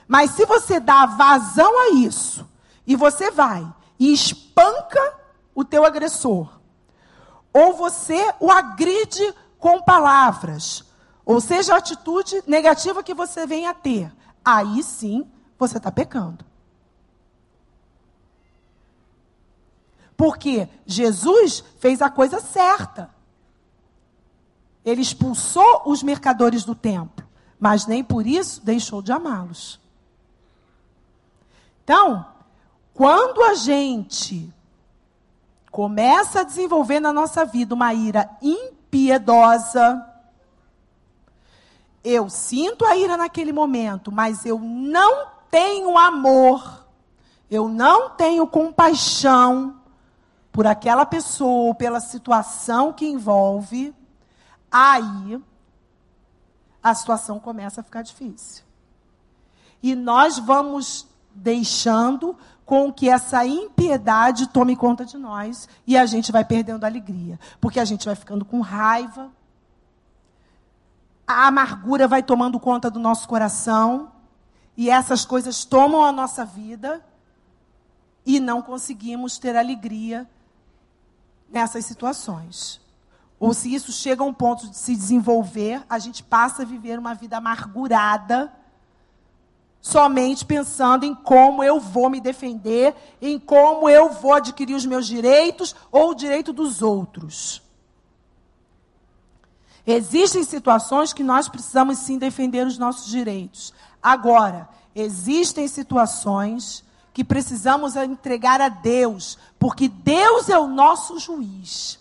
mas se você dá vazão a isso, e você vai e espanca o teu agressor, ou você o agride com palavras, ou seja, a atitude negativa que você venha a ter, aí sim você está pecando. Porque Jesus fez a coisa certa. Ele expulsou os mercadores do templo, mas nem por isso deixou de amá-los. Então, quando a gente começa a desenvolver na nossa vida uma ira impiedosa, eu sinto a ira naquele momento, mas eu não tenho amor, eu não tenho compaixão, por aquela pessoa ou pela situação que envolve, aí a situação começa a ficar difícil. E nós vamos deixando com que essa impiedade tome conta de nós e a gente vai perdendo a alegria, porque a gente vai ficando com raiva, a amargura vai tomando conta do nosso coração e essas coisas tomam a nossa vida e não conseguimos ter alegria nessas situações. Ou se isso chega a um ponto de se desenvolver, a gente passa a viver uma vida amargurada, somente pensando em como eu vou me defender, em como eu vou adquirir os meus direitos ou o direito dos outros. Existem situações que nós precisamos sim defender os nossos direitos. Agora, existem situações que precisamos entregar a Deus, porque Deus é o nosso juiz.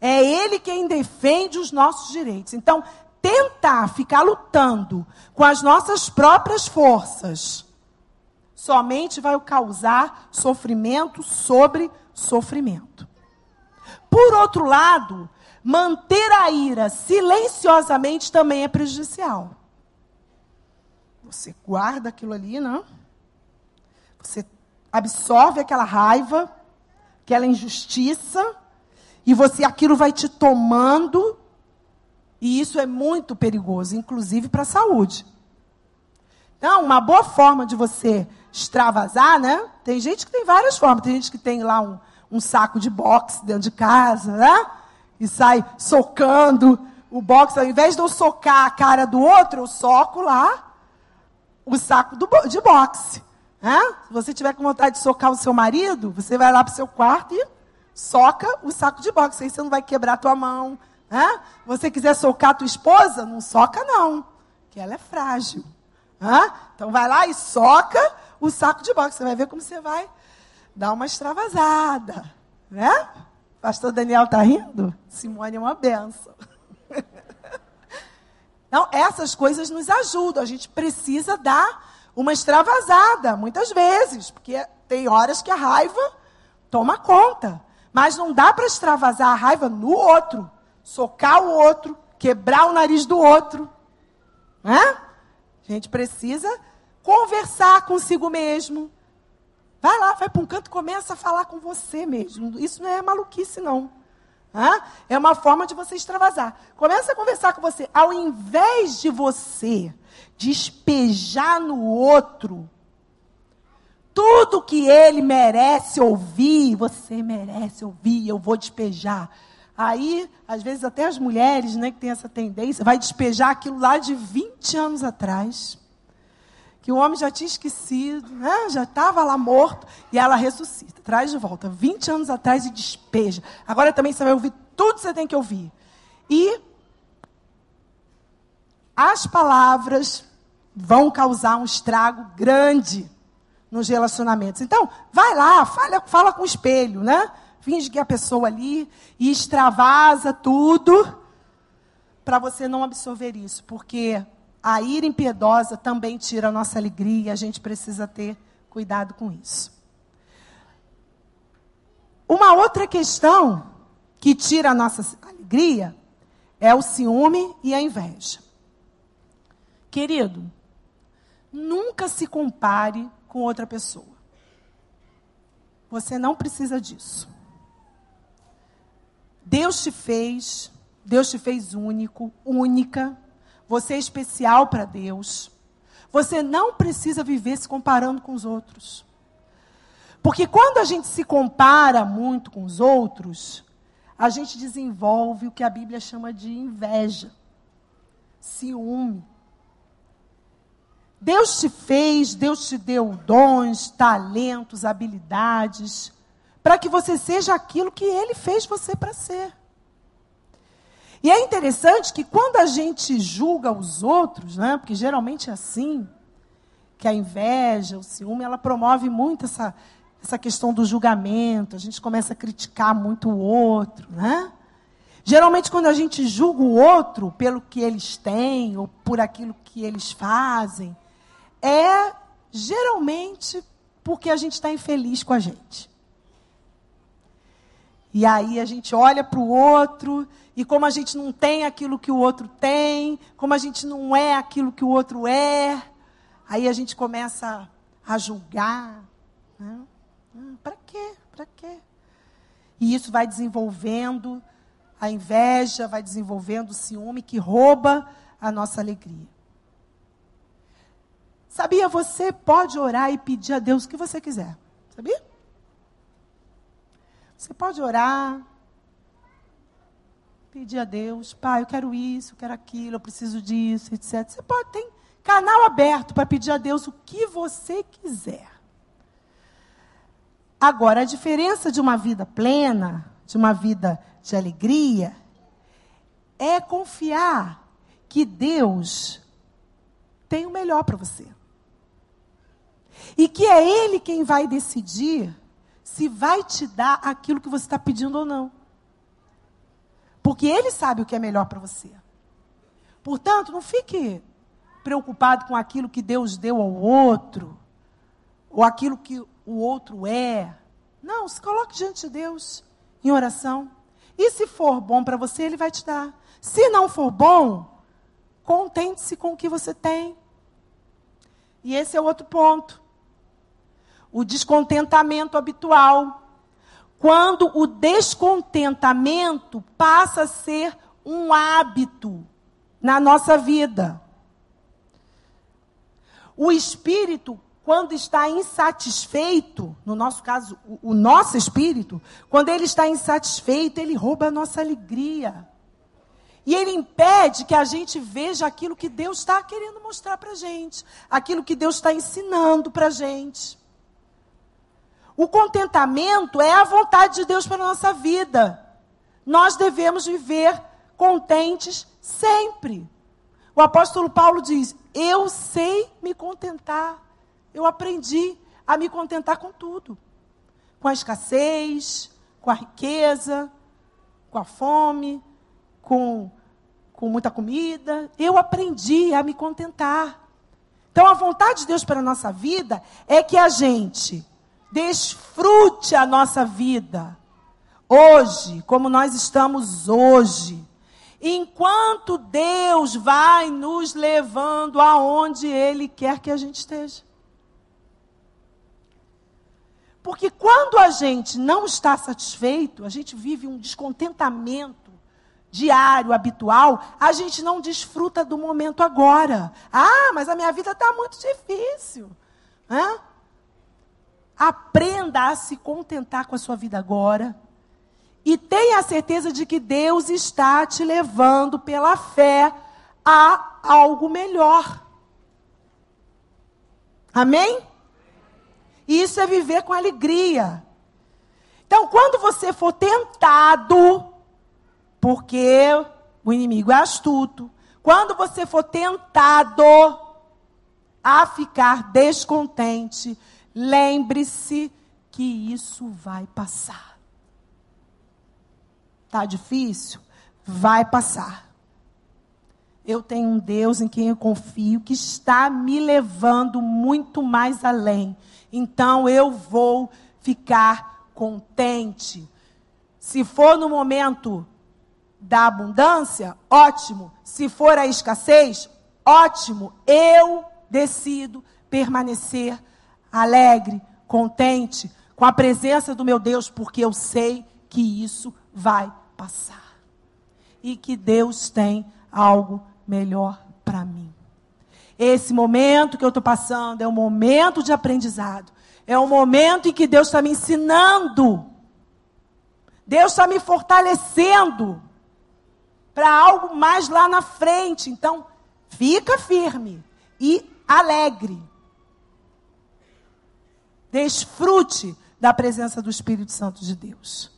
É Ele quem defende os nossos direitos. Então, tentar ficar lutando com as nossas próprias forças somente vai causar sofrimento sobre sofrimento. Por outro lado, manter a ira silenciosamente também é prejudicial. Você guarda aquilo ali, não? Você absorve aquela raiva, aquela injustiça, e você aquilo vai te tomando, e isso é muito perigoso, inclusive para a saúde. Então, uma boa forma de você extravasar, né? Tem gente que tem várias formas. Tem gente que tem lá um, um saco de boxe dentro de casa, né? E sai socando o boxe. Ao invés de eu socar a cara do outro, eu soco lá o saco do, de boxe. Hã? Se você tiver com vontade de socar o seu marido, você vai lá para o seu quarto e soca o saco de boxe. Aí você não vai quebrar a tua mão. Hã? Você quiser socar a tua esposa, não soca não, que ela é frágil. Hã? Então vai lá e soca o saco de boxe. Você vai ver como você vai dar uma extravasada. Né? Pastor Daniel está rindo? Simone é uma benção. [LAUGHS] Então, essas coisas nos ajudam. A gente precisa dar uma extravasada, muitas vezes, porque tem horas que a raiva toma conta. Mas não dá para extravasar a raiva no outro, socar o outro, quebrar o nariz do outro. Né? A gente precisa conversar consigo mesmo. Vai lá, vai para um canto e começa a falar com você mesmo. Isso não é maluquice, não. É uma forma de você extravasar. Começa a conversar com você. Ao invés de você despejar no outro tudo que ele merece ouvir, você merece ouvir, eu vou despejar. Aí, às vezes, até as mulheres, né, que tem essa tendência, vai despejar aquilo lá de 20 anos atrás. Que o homem já tinha esquecido, né, já estava lá morto, e ela ressuscita, traz de volta, 20 anos atrás e despeja. Agora também você vai ouvir tudo que você tem que ouvir. E as palavras vão causar um estrago grande nos relacionamentos. Então, vai lá, fala, fala com o espelho, né? Finge que é a pessoa ali e extravasa tudo para você não absorver isso, porque a ira impiedosa também tira a nossa alegria e a gente precisa ter cuidado com isso. Uma outra questão que tira a nossa alegria é o ciúme e a inveja. Querido, nunca se compare com outra pessoa. Você não precisa disso. Deus te fez, Deus te fez único, única. Você é especial para Deus. Você não precisa viver se comparando com os outros. Porque quando a gente se compara muito com os outros, a gente desenvolve o que a Bíblia chama de inveja, ciúme. Deus te fez, Deus te deu dons, talentos, habilidades, para que você seja aquilo que Ele fez você para ser. E é interessante que quando a gente julga os outros, né, porque geralmente é assim, que a inveja, o ciúme, ela promove muito essa, essa questão do julgamento, a gente começa a criticar muito o outro, né? Geralmente, quando a gente julga o outro pelo que eles têm ou por aquilo que eles fazem, é geralmente porque a gente está infeliz com a gente. E aí a gente olha para o outro, e como a gente não tem aquilo que o outro tem, como a gente não é aquilo que o outro é, aí a gente começa a julgar. Né? Hum, para quê? Para quê? E isso vai desenvolvendo a inveja, vai desenvolvendo o ciúme que rouba a nossa alegria. Sabia? Você pode orar e pedir a Deus o que você quiser. Sabia? Você pode orar, pedir a Deus, pai, eu quero isso, eu quero aquilo, eu preciso disso, etc. Você pode, tem canal aberto para pedir a Deus o que você quiser. Agora, a diferença de uma vida plena, de uma vida de alegria, é confiar que Deus tem o melhor para você. E que é Ele quem vai decidir se vai te dar aquilo que você está pedindo ou não. Porque Ele sabe o que é melhor para você. Portanto, não fique preocupado com aquilo que Deus deu ao outro, ou aquilo que o outro é. Não, se coloque diante de Deus em oração. E se for bom para você, Ele vai te dar. Se não for bom, contente-se com o que você tem. E esse é outro ponto o descontentamento habitual. Quando o descontentamento passa a ser um hábito na nossa vida. O espírito, quando está insatisfeito, no nosso caso, o, o nosso espírito, quando ele está insatisfeito, ele rouba a nossa alegria. E ele impede que a gente veja aquilo que Deus está querendo mostrar para a gente, aquilo que Deus está ensinando para a gente. O contentamento é a vontade de Deus para a nossa vida. Nós devemos viver contentes sempre. O apóstolo Paulo diz: Eu sei me contentar. Eu aprendi a me contentar com tudo. Com a escassez, com a riqueza, com a fome, com, com muita comida. Eu aprendi a me contentar. Então, a vontade de Deus para a nossa vida é que a gente desfrute a nossa vida hoje, como nós estamos hoje. Enquanto Deus vai nos levando aonde Ele quer que a gente esteja. Porque quando a gente não está satisfeito, a gente vive um descontentamento diário, habitual, a gente não desfruta do momento agora. Ah, mas a minha vida está muito difícil. Hã? Aprenda a se contentar com a sua vida agora. E tenha a certeza de que Deus está te levando pela fé a algo melhor. Amém? Isso é viver com alegria. Então, quando você for tentado, porque o inimigo é astuto, quando você for tentado a ficar descontente, lembre-se que isso vai passar. Tá difícil? Vai passar. Eu tenho um Deus em quem eu confio que está me levando muito mais além. Então eu vou ficar contente. Se for no momento da abundância, ótimo. Se for a escassez, ótimo. Eu decido permanecer alegre, contente com a presença do meu Deus, porque eu sei que isso vai passar. E que Deus tem algo melhor para mim. Esse momento que eu estou passando é um momento de aprendizado. É um momento em que Deus está me ensinando. Deus está me fortalecendo para algo mais lá na frente. Então, fica firme e alegre. Desfrute da presença do Espírito Santo de Deus.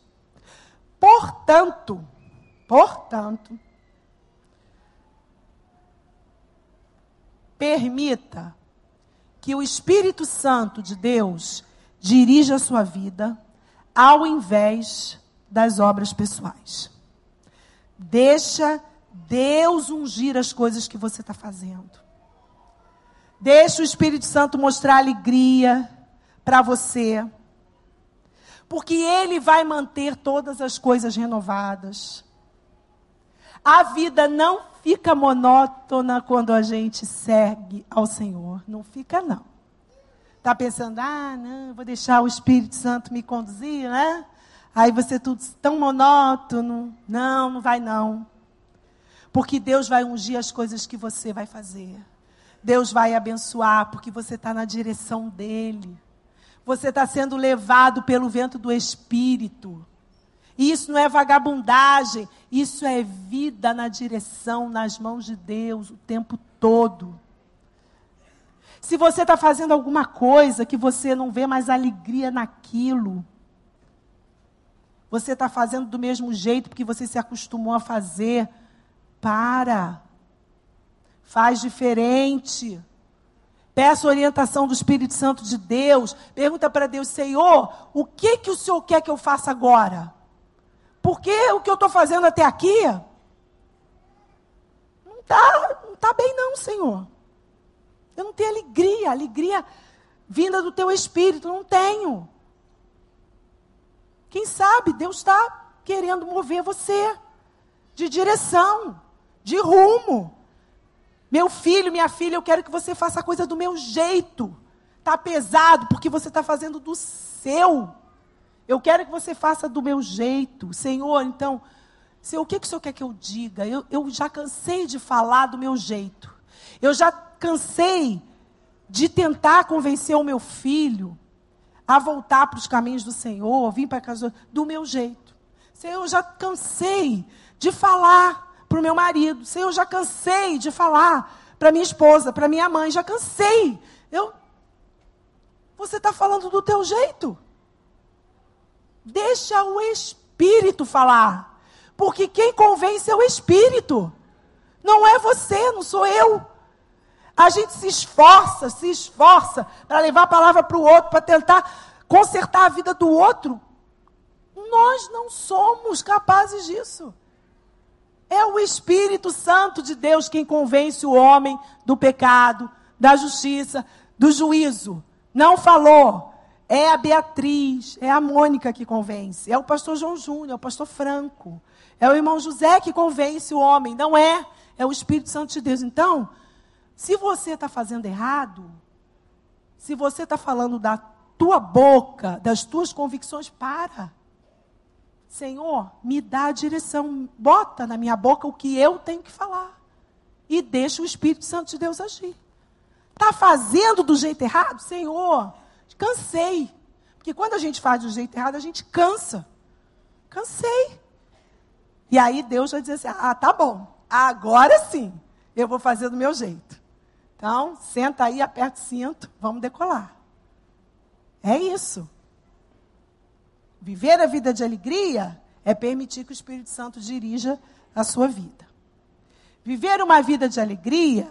Portanto, portanto, permita que o Espírito Santo de Deus dirija a sua vida ao invés das obras pessoais. Deixa Deus ungir as coisas que você está fazendo. Deixa o Espírito Santo mostrar alegria para você. Porque Ele vai manter todas as coisas renovadas. A vida não fica monótona quando a gente segue ao Senhor. Não fica, não. Está pensando, ah, não, vou deixar o Espírito Santo me conduzir, né? Aí você tudo tão monótono. Não, não vai não. Porque Deus vai ungir as coisas que você vai fazer. Deus vai abençoar, porque você está na direção dEle. Você está sendo levado pelo vento do Espírito. E isso não é vagabundagem, isso é vida na direção, nas mãos de Deus o tempo todo. Se você está fazendo alguma coisa que você não vê mais alegria naquilo, você está fazendo do mesmo jeito porque você se acostumou a fazer. Para. Faz diferente. Peça orientação do Espírito Santo de Deus. Pergunta para Deus, Senhor, o que que o Senhor quer que eu faça agora? Porque o que eu estou fazendo até aqui não está não tá bem não, Senhor. Eu não tenho alegria, alegria vinda do teu Espírito, não tenho. Quem sabe Deus está querendo mover você de direção, de rumo. Meu filho, minha filha, eu quero que você faça a coisa do meu jeito. Está pesado porque você está fazendo do seu. Eu quero que você faça do meu jeito. Senhor, então, Senhor, o que, que o Senhor quer que eu diga? Eu, eu já cansei de falar do meu jeito. Eu já cansei de tentar convencer o meu filho a voltar para os caminhos do Senhor, vir para casa do meu jeito. Senhor, eu já cansei de falar para o meu marido. Senhor, eu já cansei de falar para minha esposa, para minha mãe. Já cansei. Eu, você está falando do teu jeito. Deixa o Espírito falar. Porque quem convence é o Espírito. Não é você, não sou eu. A gente se esforça, se esforça para levar a palavra para o outro, para tentar consertar a vida do outro. Nós não somos capazes disso. É o Espírito Santo de Deus quem convence o homem do pecado, da justiça, do juízo. Não falou. É a Beatriz, é a Mônica que convence. É o pastor João Júnior, é o pastor Franco. É o irmão José que convence o homem. Não é. É o Espírito Santo de Deus. Então, se você está fazendo errado, se você está falando da tua boca, das tuas convicções, para. Senhor, me dá a direção, bota na minha boca o que eu tenho que falar. E deixa o Espírito Santo de Deus agir. Está fazendo do jeito errado? Senhor, cansei. Porque quando a gente faz do jeito errado, a gente cansa. Cansei. E aí Deus vai dizer assim: ah, tá bom, agora sim, eu vou fazer do meu jeito. Então, senta aí, aperta o cinto, vamos decolar. É isso. Viver a vida de alegria é permitir que o Espírito Santo dirija a sua vida. Viver uma vida de alegria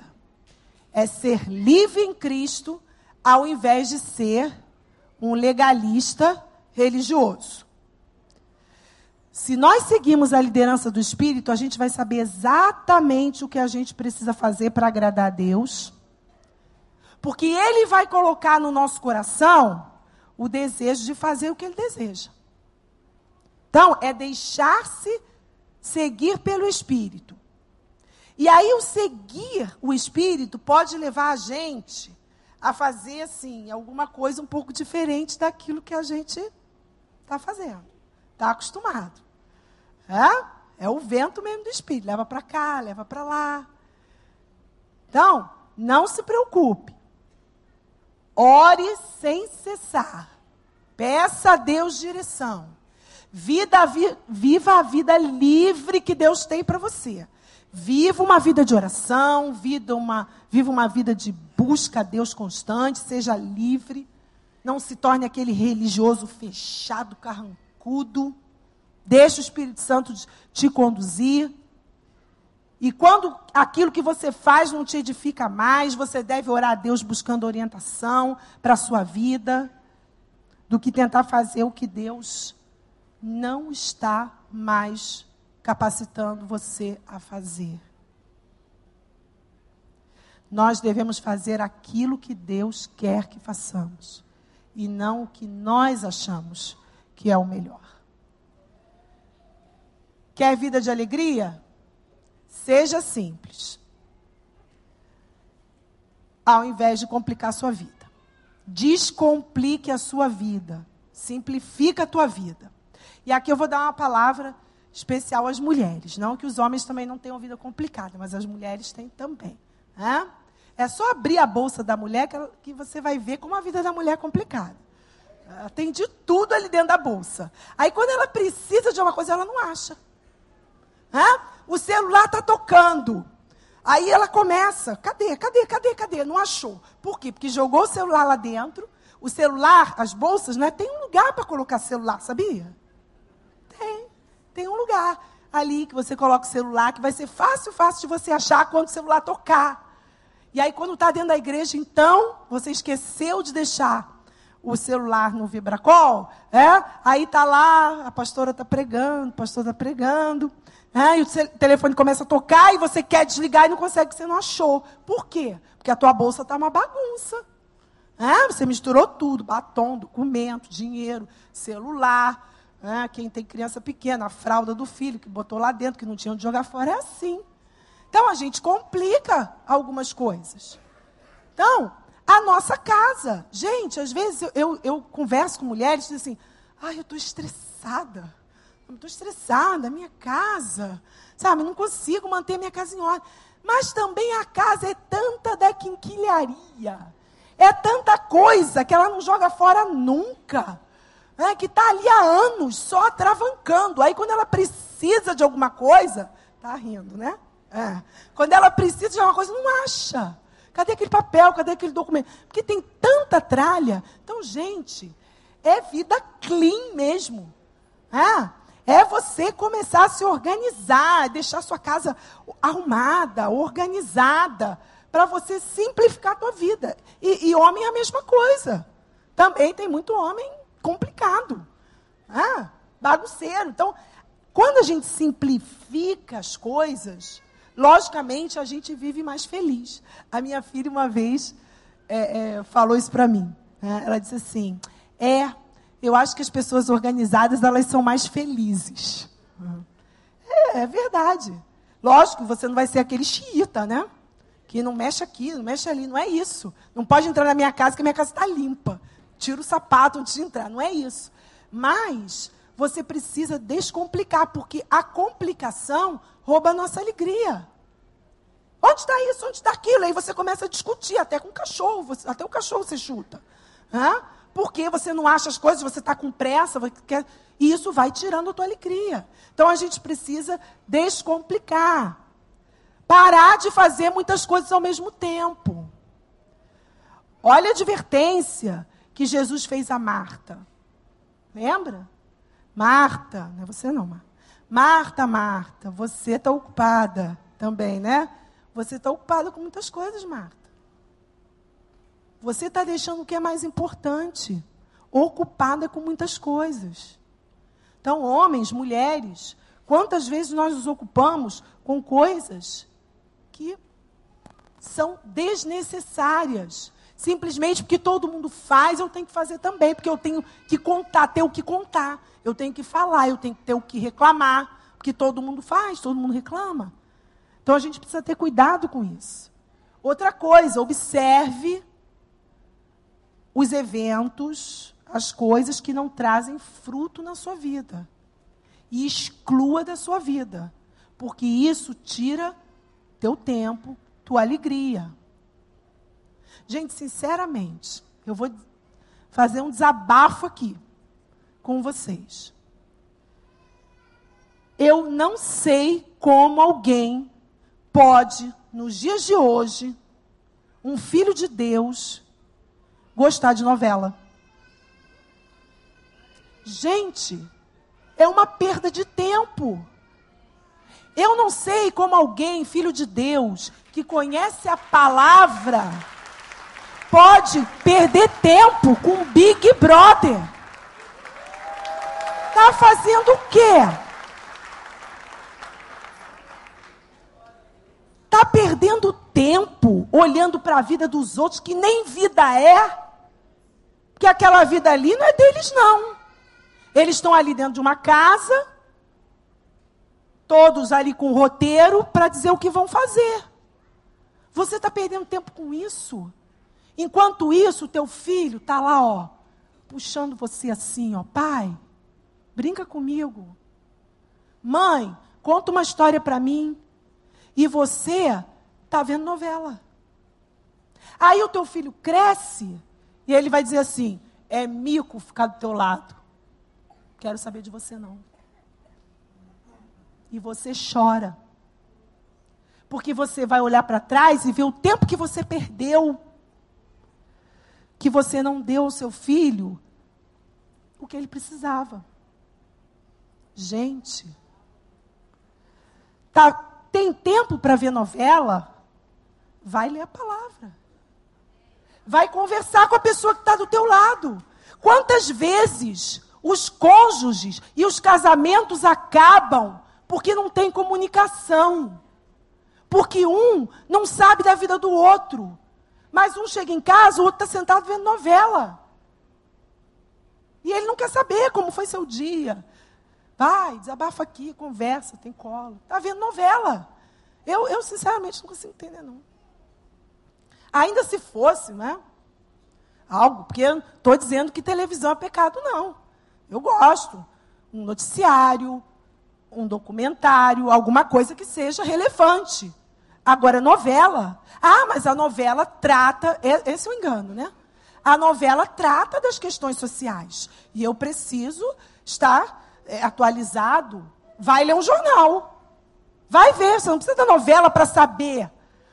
é ser livre em Cristo, ao invés de ser um legalista religioso. Se nós seguimos a liderança do Espírito, a gente vai saber exatamente o que a gente precisa fazer para agradar a Deus. Porque Ele vai colocar no nosso coração o desejo de fazer o que Ele deseja. Então, é deixar-se seguir pelo Espírito. E aí, o seguir o Espírito pode levar a gente a fazer assim alguma coisa um pouco diferente daquilo que a gente está fazendo, está acostumado. É? é o vento mesmo do Espírito, leva para cá, leva para lá. Então, não se preocupe. Ore sem cessar. Peça a Deus direção. Vida, vi, viva a vida livre que Deus tem para você. Viva uma vida de oração, uma, viva uma vida de busca a Deus constante, seja livre. Não se torne aquele religioso fechado, carrancudo. Deixe o Espírito Santo te conduzir. E quando aquilo que você faz não te edifica mais, você deve orar a Deus buscando orientação para a sua vida, do que tentar fazer o que Deus não está mais capacitando você a fazer. Nós devemos fazer aquilo que Deus quer que façamos e não o que nós achamos que é o melhor. Quer vida de alegria? Seja simples. Ao invés de complicar a sua vida. Descomplique a sua vida. Simplifica a tua vida. E aqui eu vou dar uma palavra especial às mulheres. Não que os homens também não tenham vida complicada, mas as mulheres têm também. Né? É só abrir a bolsa da mulher que, você vai ver como a vida da mulher é complicada. Ela tem de tudo ali dentro da bolsa. Aí quando ela precisa de uma coisa, ela não acha. Né? O celular está tocando. Aí ela começa, cadê, cadê, cadê, cadê? Não achou. Por quê? Porque jogou o celular lá dentro. O celular, as bolsas, né, tem um lugar para colocar celular, sabia? Tem um lugar ali que você coloca o celular, que vai ser fácil, fácil de você achar quando o celular tocar. E aí, quando está dentro da igreja, então, você esqueceu de deixar o celular no vibracol, é? aí está lá, a pastora está pregando, o pastor está pregando, é? e o telefone começa a tocar e você quer desligar e não consegue, você não achou. Por quê? Porque a tua bolsa está uma bagunça. É? Você misturou tudo, batom, documento, dinheiro, celular, né? Quem tem criança pequena, a fralda do filho que botou lá dentro, que não tinha onde jogar fora, é assim. Então a gente complica algumas coisas. Então, a nossa casa. Gente, às vezes eu, eu, eu converso com mulheres e dizem assim, ai, eu estou estressada. Eu estou estressada, minha casa. Sabe, não consigo manter minha casa em ordem. Mas também a casa é tanta da quinquilharia. É tanta coisa que ela não joga fora nunca né, que está ali há anos só travancando. Aí quando ela precisa de alguma coisa, tá rindo, né? É. Quando ela precisa de alguma coisa, não acha. Cadê aquele papel? Cadê aquele documento? Porque tem tanta tralha. Então, gente, é vida clean mesmo. É, é você começar a se organizar, deixar sua casa arrumada, organizada, para você simplificar a tua vida. E, e homem é a mesma coisa. Também tem muito homem complicado. Ah, bagunceiro. Então, quando a gente simplifica as coisas, logicamente a gente vive mais feliz. A minha filha, uma vez, é, é, falou isso para mim. Né? Ela disse assim: É, eu acho que as pessoas organizadas elas são mais felizes. É, é verdade. Lógico, você não vai ser aquele xiita, né? Que não mexe aqui, não mexe ali. Não é isso. Não pode entrar na minha casa, que a minha casa está limpa tira o sapato antes de entrar. Não é isso. Mas você precisa descomplicar, porque a complicação rouba a nossa alegria. Onde está isso? Onde está aquilo? Aí você começa a discutir, até com o cachorro, você, até o cachorro você chuta. Hã? Porque você não acha as coisas, você está com pressa, quer... e isso vai tirando a tua alegria. Então a gente precisa descomplicar. Parar de fazer muitas coisas ao mesmo tempo. Olha a advertência que Jesus fez a Marta. Lembra? Marta, não é você não, Marta. Marta, Marta, você está ocupada também, né? Você está ocupada com muitas coisas, Marta. Você está deixando o que é mais importante. Ocupada com muitas coisas. Então, homens, mulheres, quantas vezes nós nos ocupamos com coisas que são desnecessárias. Simplesmente porque todo mundo faz, eu tenho que fazer também, porque eu tenho que contar, ter o que contar. Eu tenho que falar, eu tenho que ter o que reclamar, porque todo mundo faz, todo mundo reclama. Então a gente precisa ter cuidado com isso. Outra coisa, observe os eventos, as coisas que não trazem fruto na sua vida. E exclua da sua vida. Porque isso tira teu tempo, tua alegria. Gente, sinceramente, eu vou fazer um desabafo aqui com vocês. Eu não sei como alguém pode, nos dias de hoje, um filho de Deus, gostar de novela. Gente, é uma perda de tempo. Eu não sei como alguém, filho de Deus, que conhece a palavra, pode perder tempo com Big Brother. Está fazendo o quê? Está perdendo tempo olhando para a vida dos outros, que nem vida é. Porque aquela vida ali não é deles, não. Eles estão ali dentro de uma casa, todos ali com roteiro para dizer o que vão fazer. Você está perdendo tempo com isso. Enquanto isso, teu filho está lá, ó, puxando você assim, ó, pai, brinca comigo. Mãe, conta uma história para mim. E você está vendo novela. Aí o teu filho cresce e ele vai dizer assim: é mico ficar do teu lado. Quero saber de você não. E você chora. Porque você vai olhar para trás e ver o tempo que você perdeu. Que você não deu ao seu filho o que ele precisava. Gente, tá, tem tempo para ver novela? Vai ler a palavra. Vai conversar com a pessoa que está do teu lado. Quantas vezes os cônjuges e os casamentos acabam porque não tem comunicação? Porque um não sabe da vida do outro. Mas um chega em casa, o outro está sentado vendo novela. E ele não quer saber como foi seu dia. Vai, desabafa aqui, conversa, tem colo. Está vendo novela. Eu, eu, sinceramente, não consigo entender, não. Ainda se fosse, né? Algo, porque estou dizendo que televisão é pecado, não. Eu gosto. Um noticiário, um documentário, alguma coisa que seja relevante. Agora, novela. Ah, mas a novela trata. Esse é o engano, né? A novela trata das questões sociais. E eu preciso estar é, atualizado. Vai ler um jornal. Vai ver. Você não precisa da novela para saber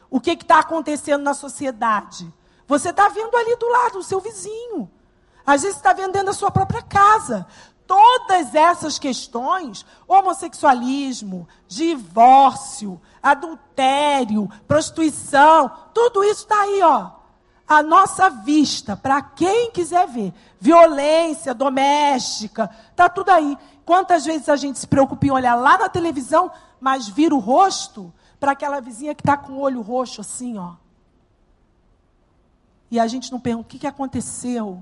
o que está acontecendo na sociedade. Você está vendo ali do lado, o seu vizinho. Às vezes está vendo dentro da sua própria casa. Todas essas questões, homossexualismo, divórcio, adultério, prostituição, tudo isso está aí, ó. A nossa vista, para quem quiser ver. Violência doméstica, está tudo aí. Quantas vezes a gente se preocupa em olhar lá na televisão, mas vira o rosto para aquela vizinha que está com o olho roxo assim, ó. E a gente não pergunta o que, que aconteceu.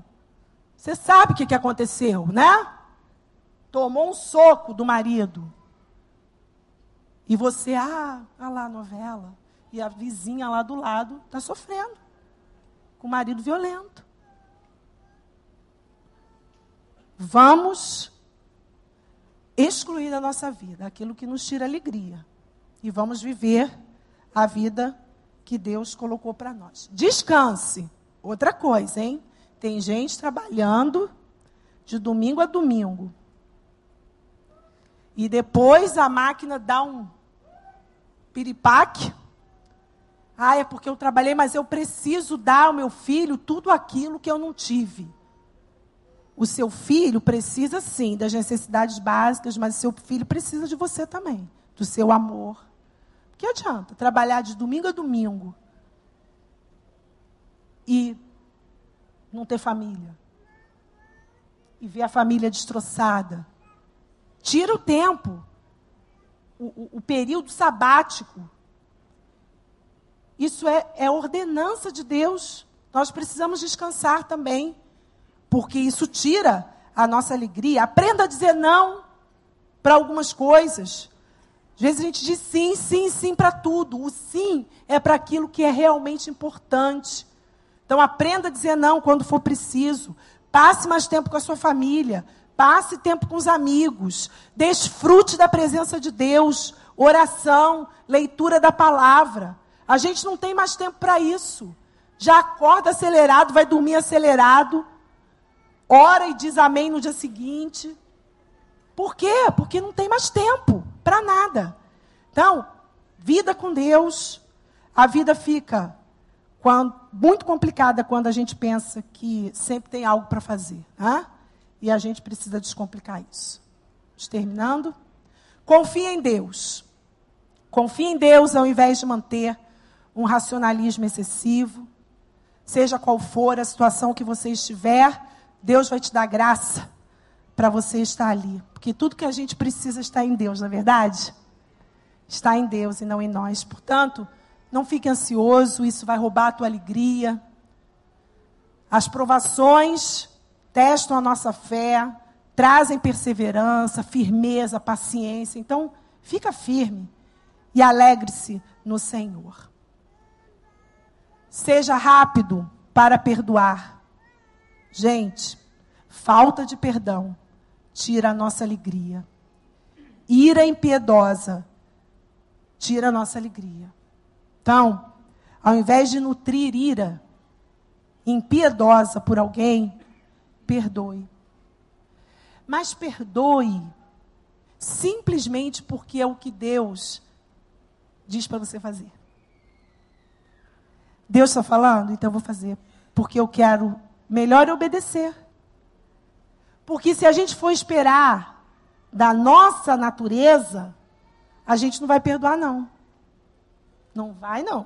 Você sabe o que, que aconteceu, né? Tomou um soco do marido. E você, ah, ah lá a novela. E a vizinha lá do lado está sofrendo. Com o marido violento. Vamos excluir da nossa vida aquilo que nos tira alegria e vamos viver a vida que Deus colocou para nós. Descanse. Outra coisa, hein? Tem gente trabalhando de domingo a domingo. E depois a máquina dá um piripaque. Ah, é porque eu trabalhei, mas eu preciso dar ao meu filho tudo aquilo que eu não tive. O seu filho precisa sim das necessidades básicas, mas o seu filho precisa de você também, do seu amor. Que adianta trabalhar de domingo a domingo e não ter família? E ver a família destroçada? Tira o tempo, o, o, o período sabático. Isso é, é ordenança de Deus. Nós precisamos descansar também, porque isso tira a nossa alegria. Aprenda a dizer não para algumas coisas. Às vezes a gente diz sim, sim, sim para tudo. O sim é para aquilo que é realmente importante. Então aprenda a dizer não quando for preciso. Passe mais tempo com a sua família. Passe tempo com os amigos. Desfrute da presença de Deus. Oração, leitura da palavra. A gente não tem mais tempo para isso. Já acorda acelerado, vai dormir acelerado. Ora e diz amém no dia seguinte. Por quê? Porque não tem mais tempo para nada. Então, vida com Deus, a vida fica quando, muito complicada quando a gente pensa que sempre tem algo para fazer. Né? E a gente precisa descomplicar isso. Terminando. Confie em Deus. Confie em Deus ao invés de manter um racionalismo excessivo. Seja qual for a situação que você estiver, Deus vai te dar graça para você estar ali. Porque tudo que a gente precisa está em Deus, não é verdade? Está em Deus e não em nós. Portanto, não fique ansioso, isso vai roubar a tua alegria. As provações testam a nossa fé, trazem perseverança, firmeza, paciência. Então, fica firme e alegre-se no Senhor. Seja rápido para perdoar. Gente, falta de perdão tira a nossa alegria. Ira impiedosa tira a nossa alegria. Então, ao invés de nutrir ira impiedosa por alguém, perdoe. Mas perdoe simplesmente porque é o que Deus diz para você fazer. Deus está falando, então eu vou fazer. Porque eu quero melhor obedecer. Porque se a gente for esperar da nossa natureza, a gente não vai perdoar, não. Não vai, não.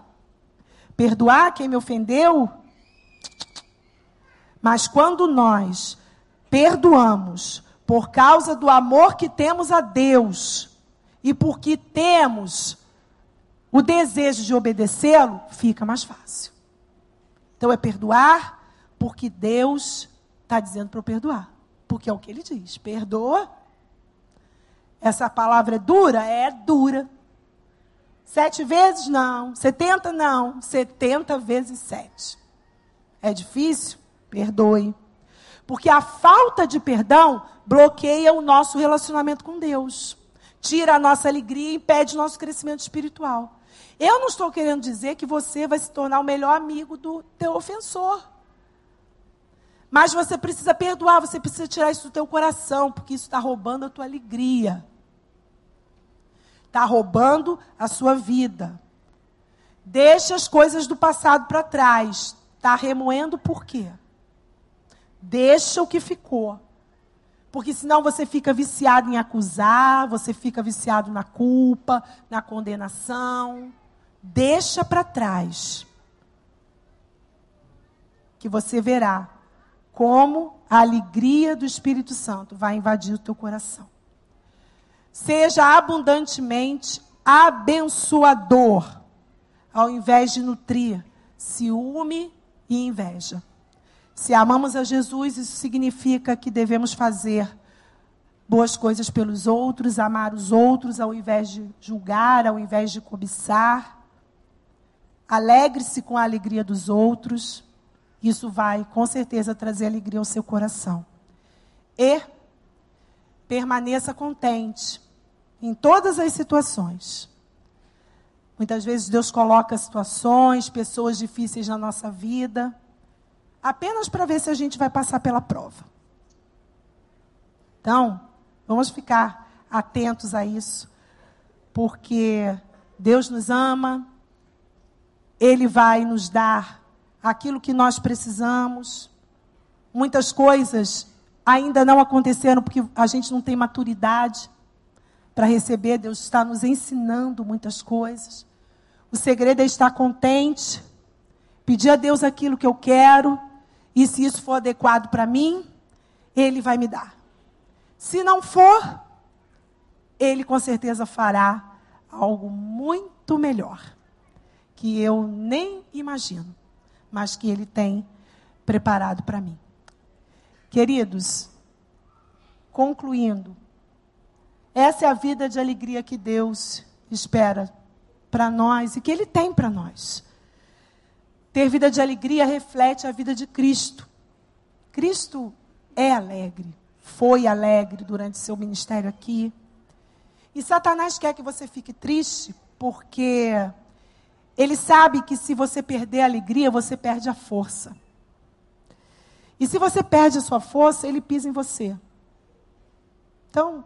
Perdoar quem me ofendeu. Mas quando nós perdoamos por causa do amor que temos a Deus e porque temos o desejo de obedecê-lo, fica mais fácil. Então é perdoar porque Deus está dizendo para eu perdoar porque é o que ele diz. Perdoa. Essa palavra é dura? É dura. Sete vezes? Não. Setenta? Não. Setenta vezes sete. É difícil? Perdoe. Porque a falta de perdão bloqueia o nosso relacionamento com Deus. Tira a nossa alegria e impede o nosso crescimento espiritual. Eu não estou querendo dizer que você vai se tornar o melhor amigo do teu ofensor. Mas você precisa perdoar, você precisa tirar isso do teu coração, porque isso está roubando a tua alegria. Está roubando a sua vida. Deixa as coisas do passado para trás. Está remoendo por quê? Deixa o que ficou. Porque senão você fica viciado em acusar, você fica viciado na culpa, na condenação. Deixa para trás. Que você verá como a alegria do Espírito Santo vai invadir o teu coração. Seja abundantemente abençoador, ao invés de nutrir ciúme e inveja. Se amamos a Jesus, isso significa que devemos fazer boas coisas pelos outros, amar os outros ao invés de julgar, ao invés de cobiçar. Alegre-se com a alegria dos outros. Isso vai, com certeza, trazer alegria ao seu coração. E permaneça contente em todas as situações. Muitas vezes Deus coloca situações, pessoas difíceis na nossa vida. Apenas para ver se a gente vai passar pela prova. Então, vamos ficar atentos a isso, porque Deus nos ama, Ele vai nos dar aquilo que nós precisamos. Muitas coisas ainda não aconteceram porque a gente não tem maturidade para receber. Deus está nos ensinando muitas coisas. O segredo é estar contente, pedir a Deus aquilo que eu quero, e se isso for adequado para mim, Ele vai me dar. Se não for, Ele com certeza fará algo muito melhor, que eu nem imagino, mas que Ele tem preparado para mim. Queridos, concluindo, essa é a vida de alegria que Deus espera para nós e que Ele tem para nós. Ter vida de alegria reflete a vida de Cristo. Cristo é alegre, foi alegre durante seu ministério aqui. E Satanás quer que você fique triste, porque ele sabe que se você perder a alegria, você perde a força. E se você perde a sua força, ele pisa em você. Então,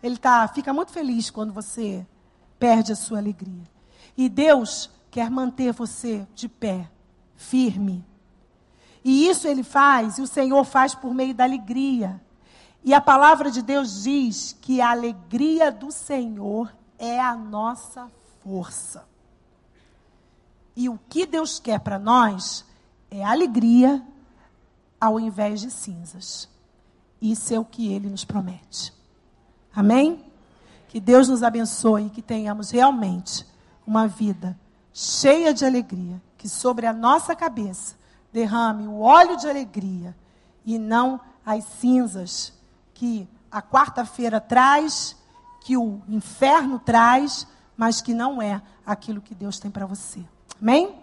ele tá, fica muito feliz quando você perde a sua alegria. E Deus quer manter você de pé, firme. E isso ele faz, e o Senhor faz por meio da alegria. E a palavra de Deus diz que a alegria do Senhor é a nossa força. E o que Deus quer para nós é alegria ao invés de cinzas. Isso é o que ele nos promete. Amém? Que Deus nos abençoe e que tenhamos realmente uma vida cheia de alegria, que sobre a nossa cabeça derrame o óleo de alegria e não as cinzas que a quarta-feira traz, que o inferno traz, mas que não é aquilo que Deus tem para você. Amém?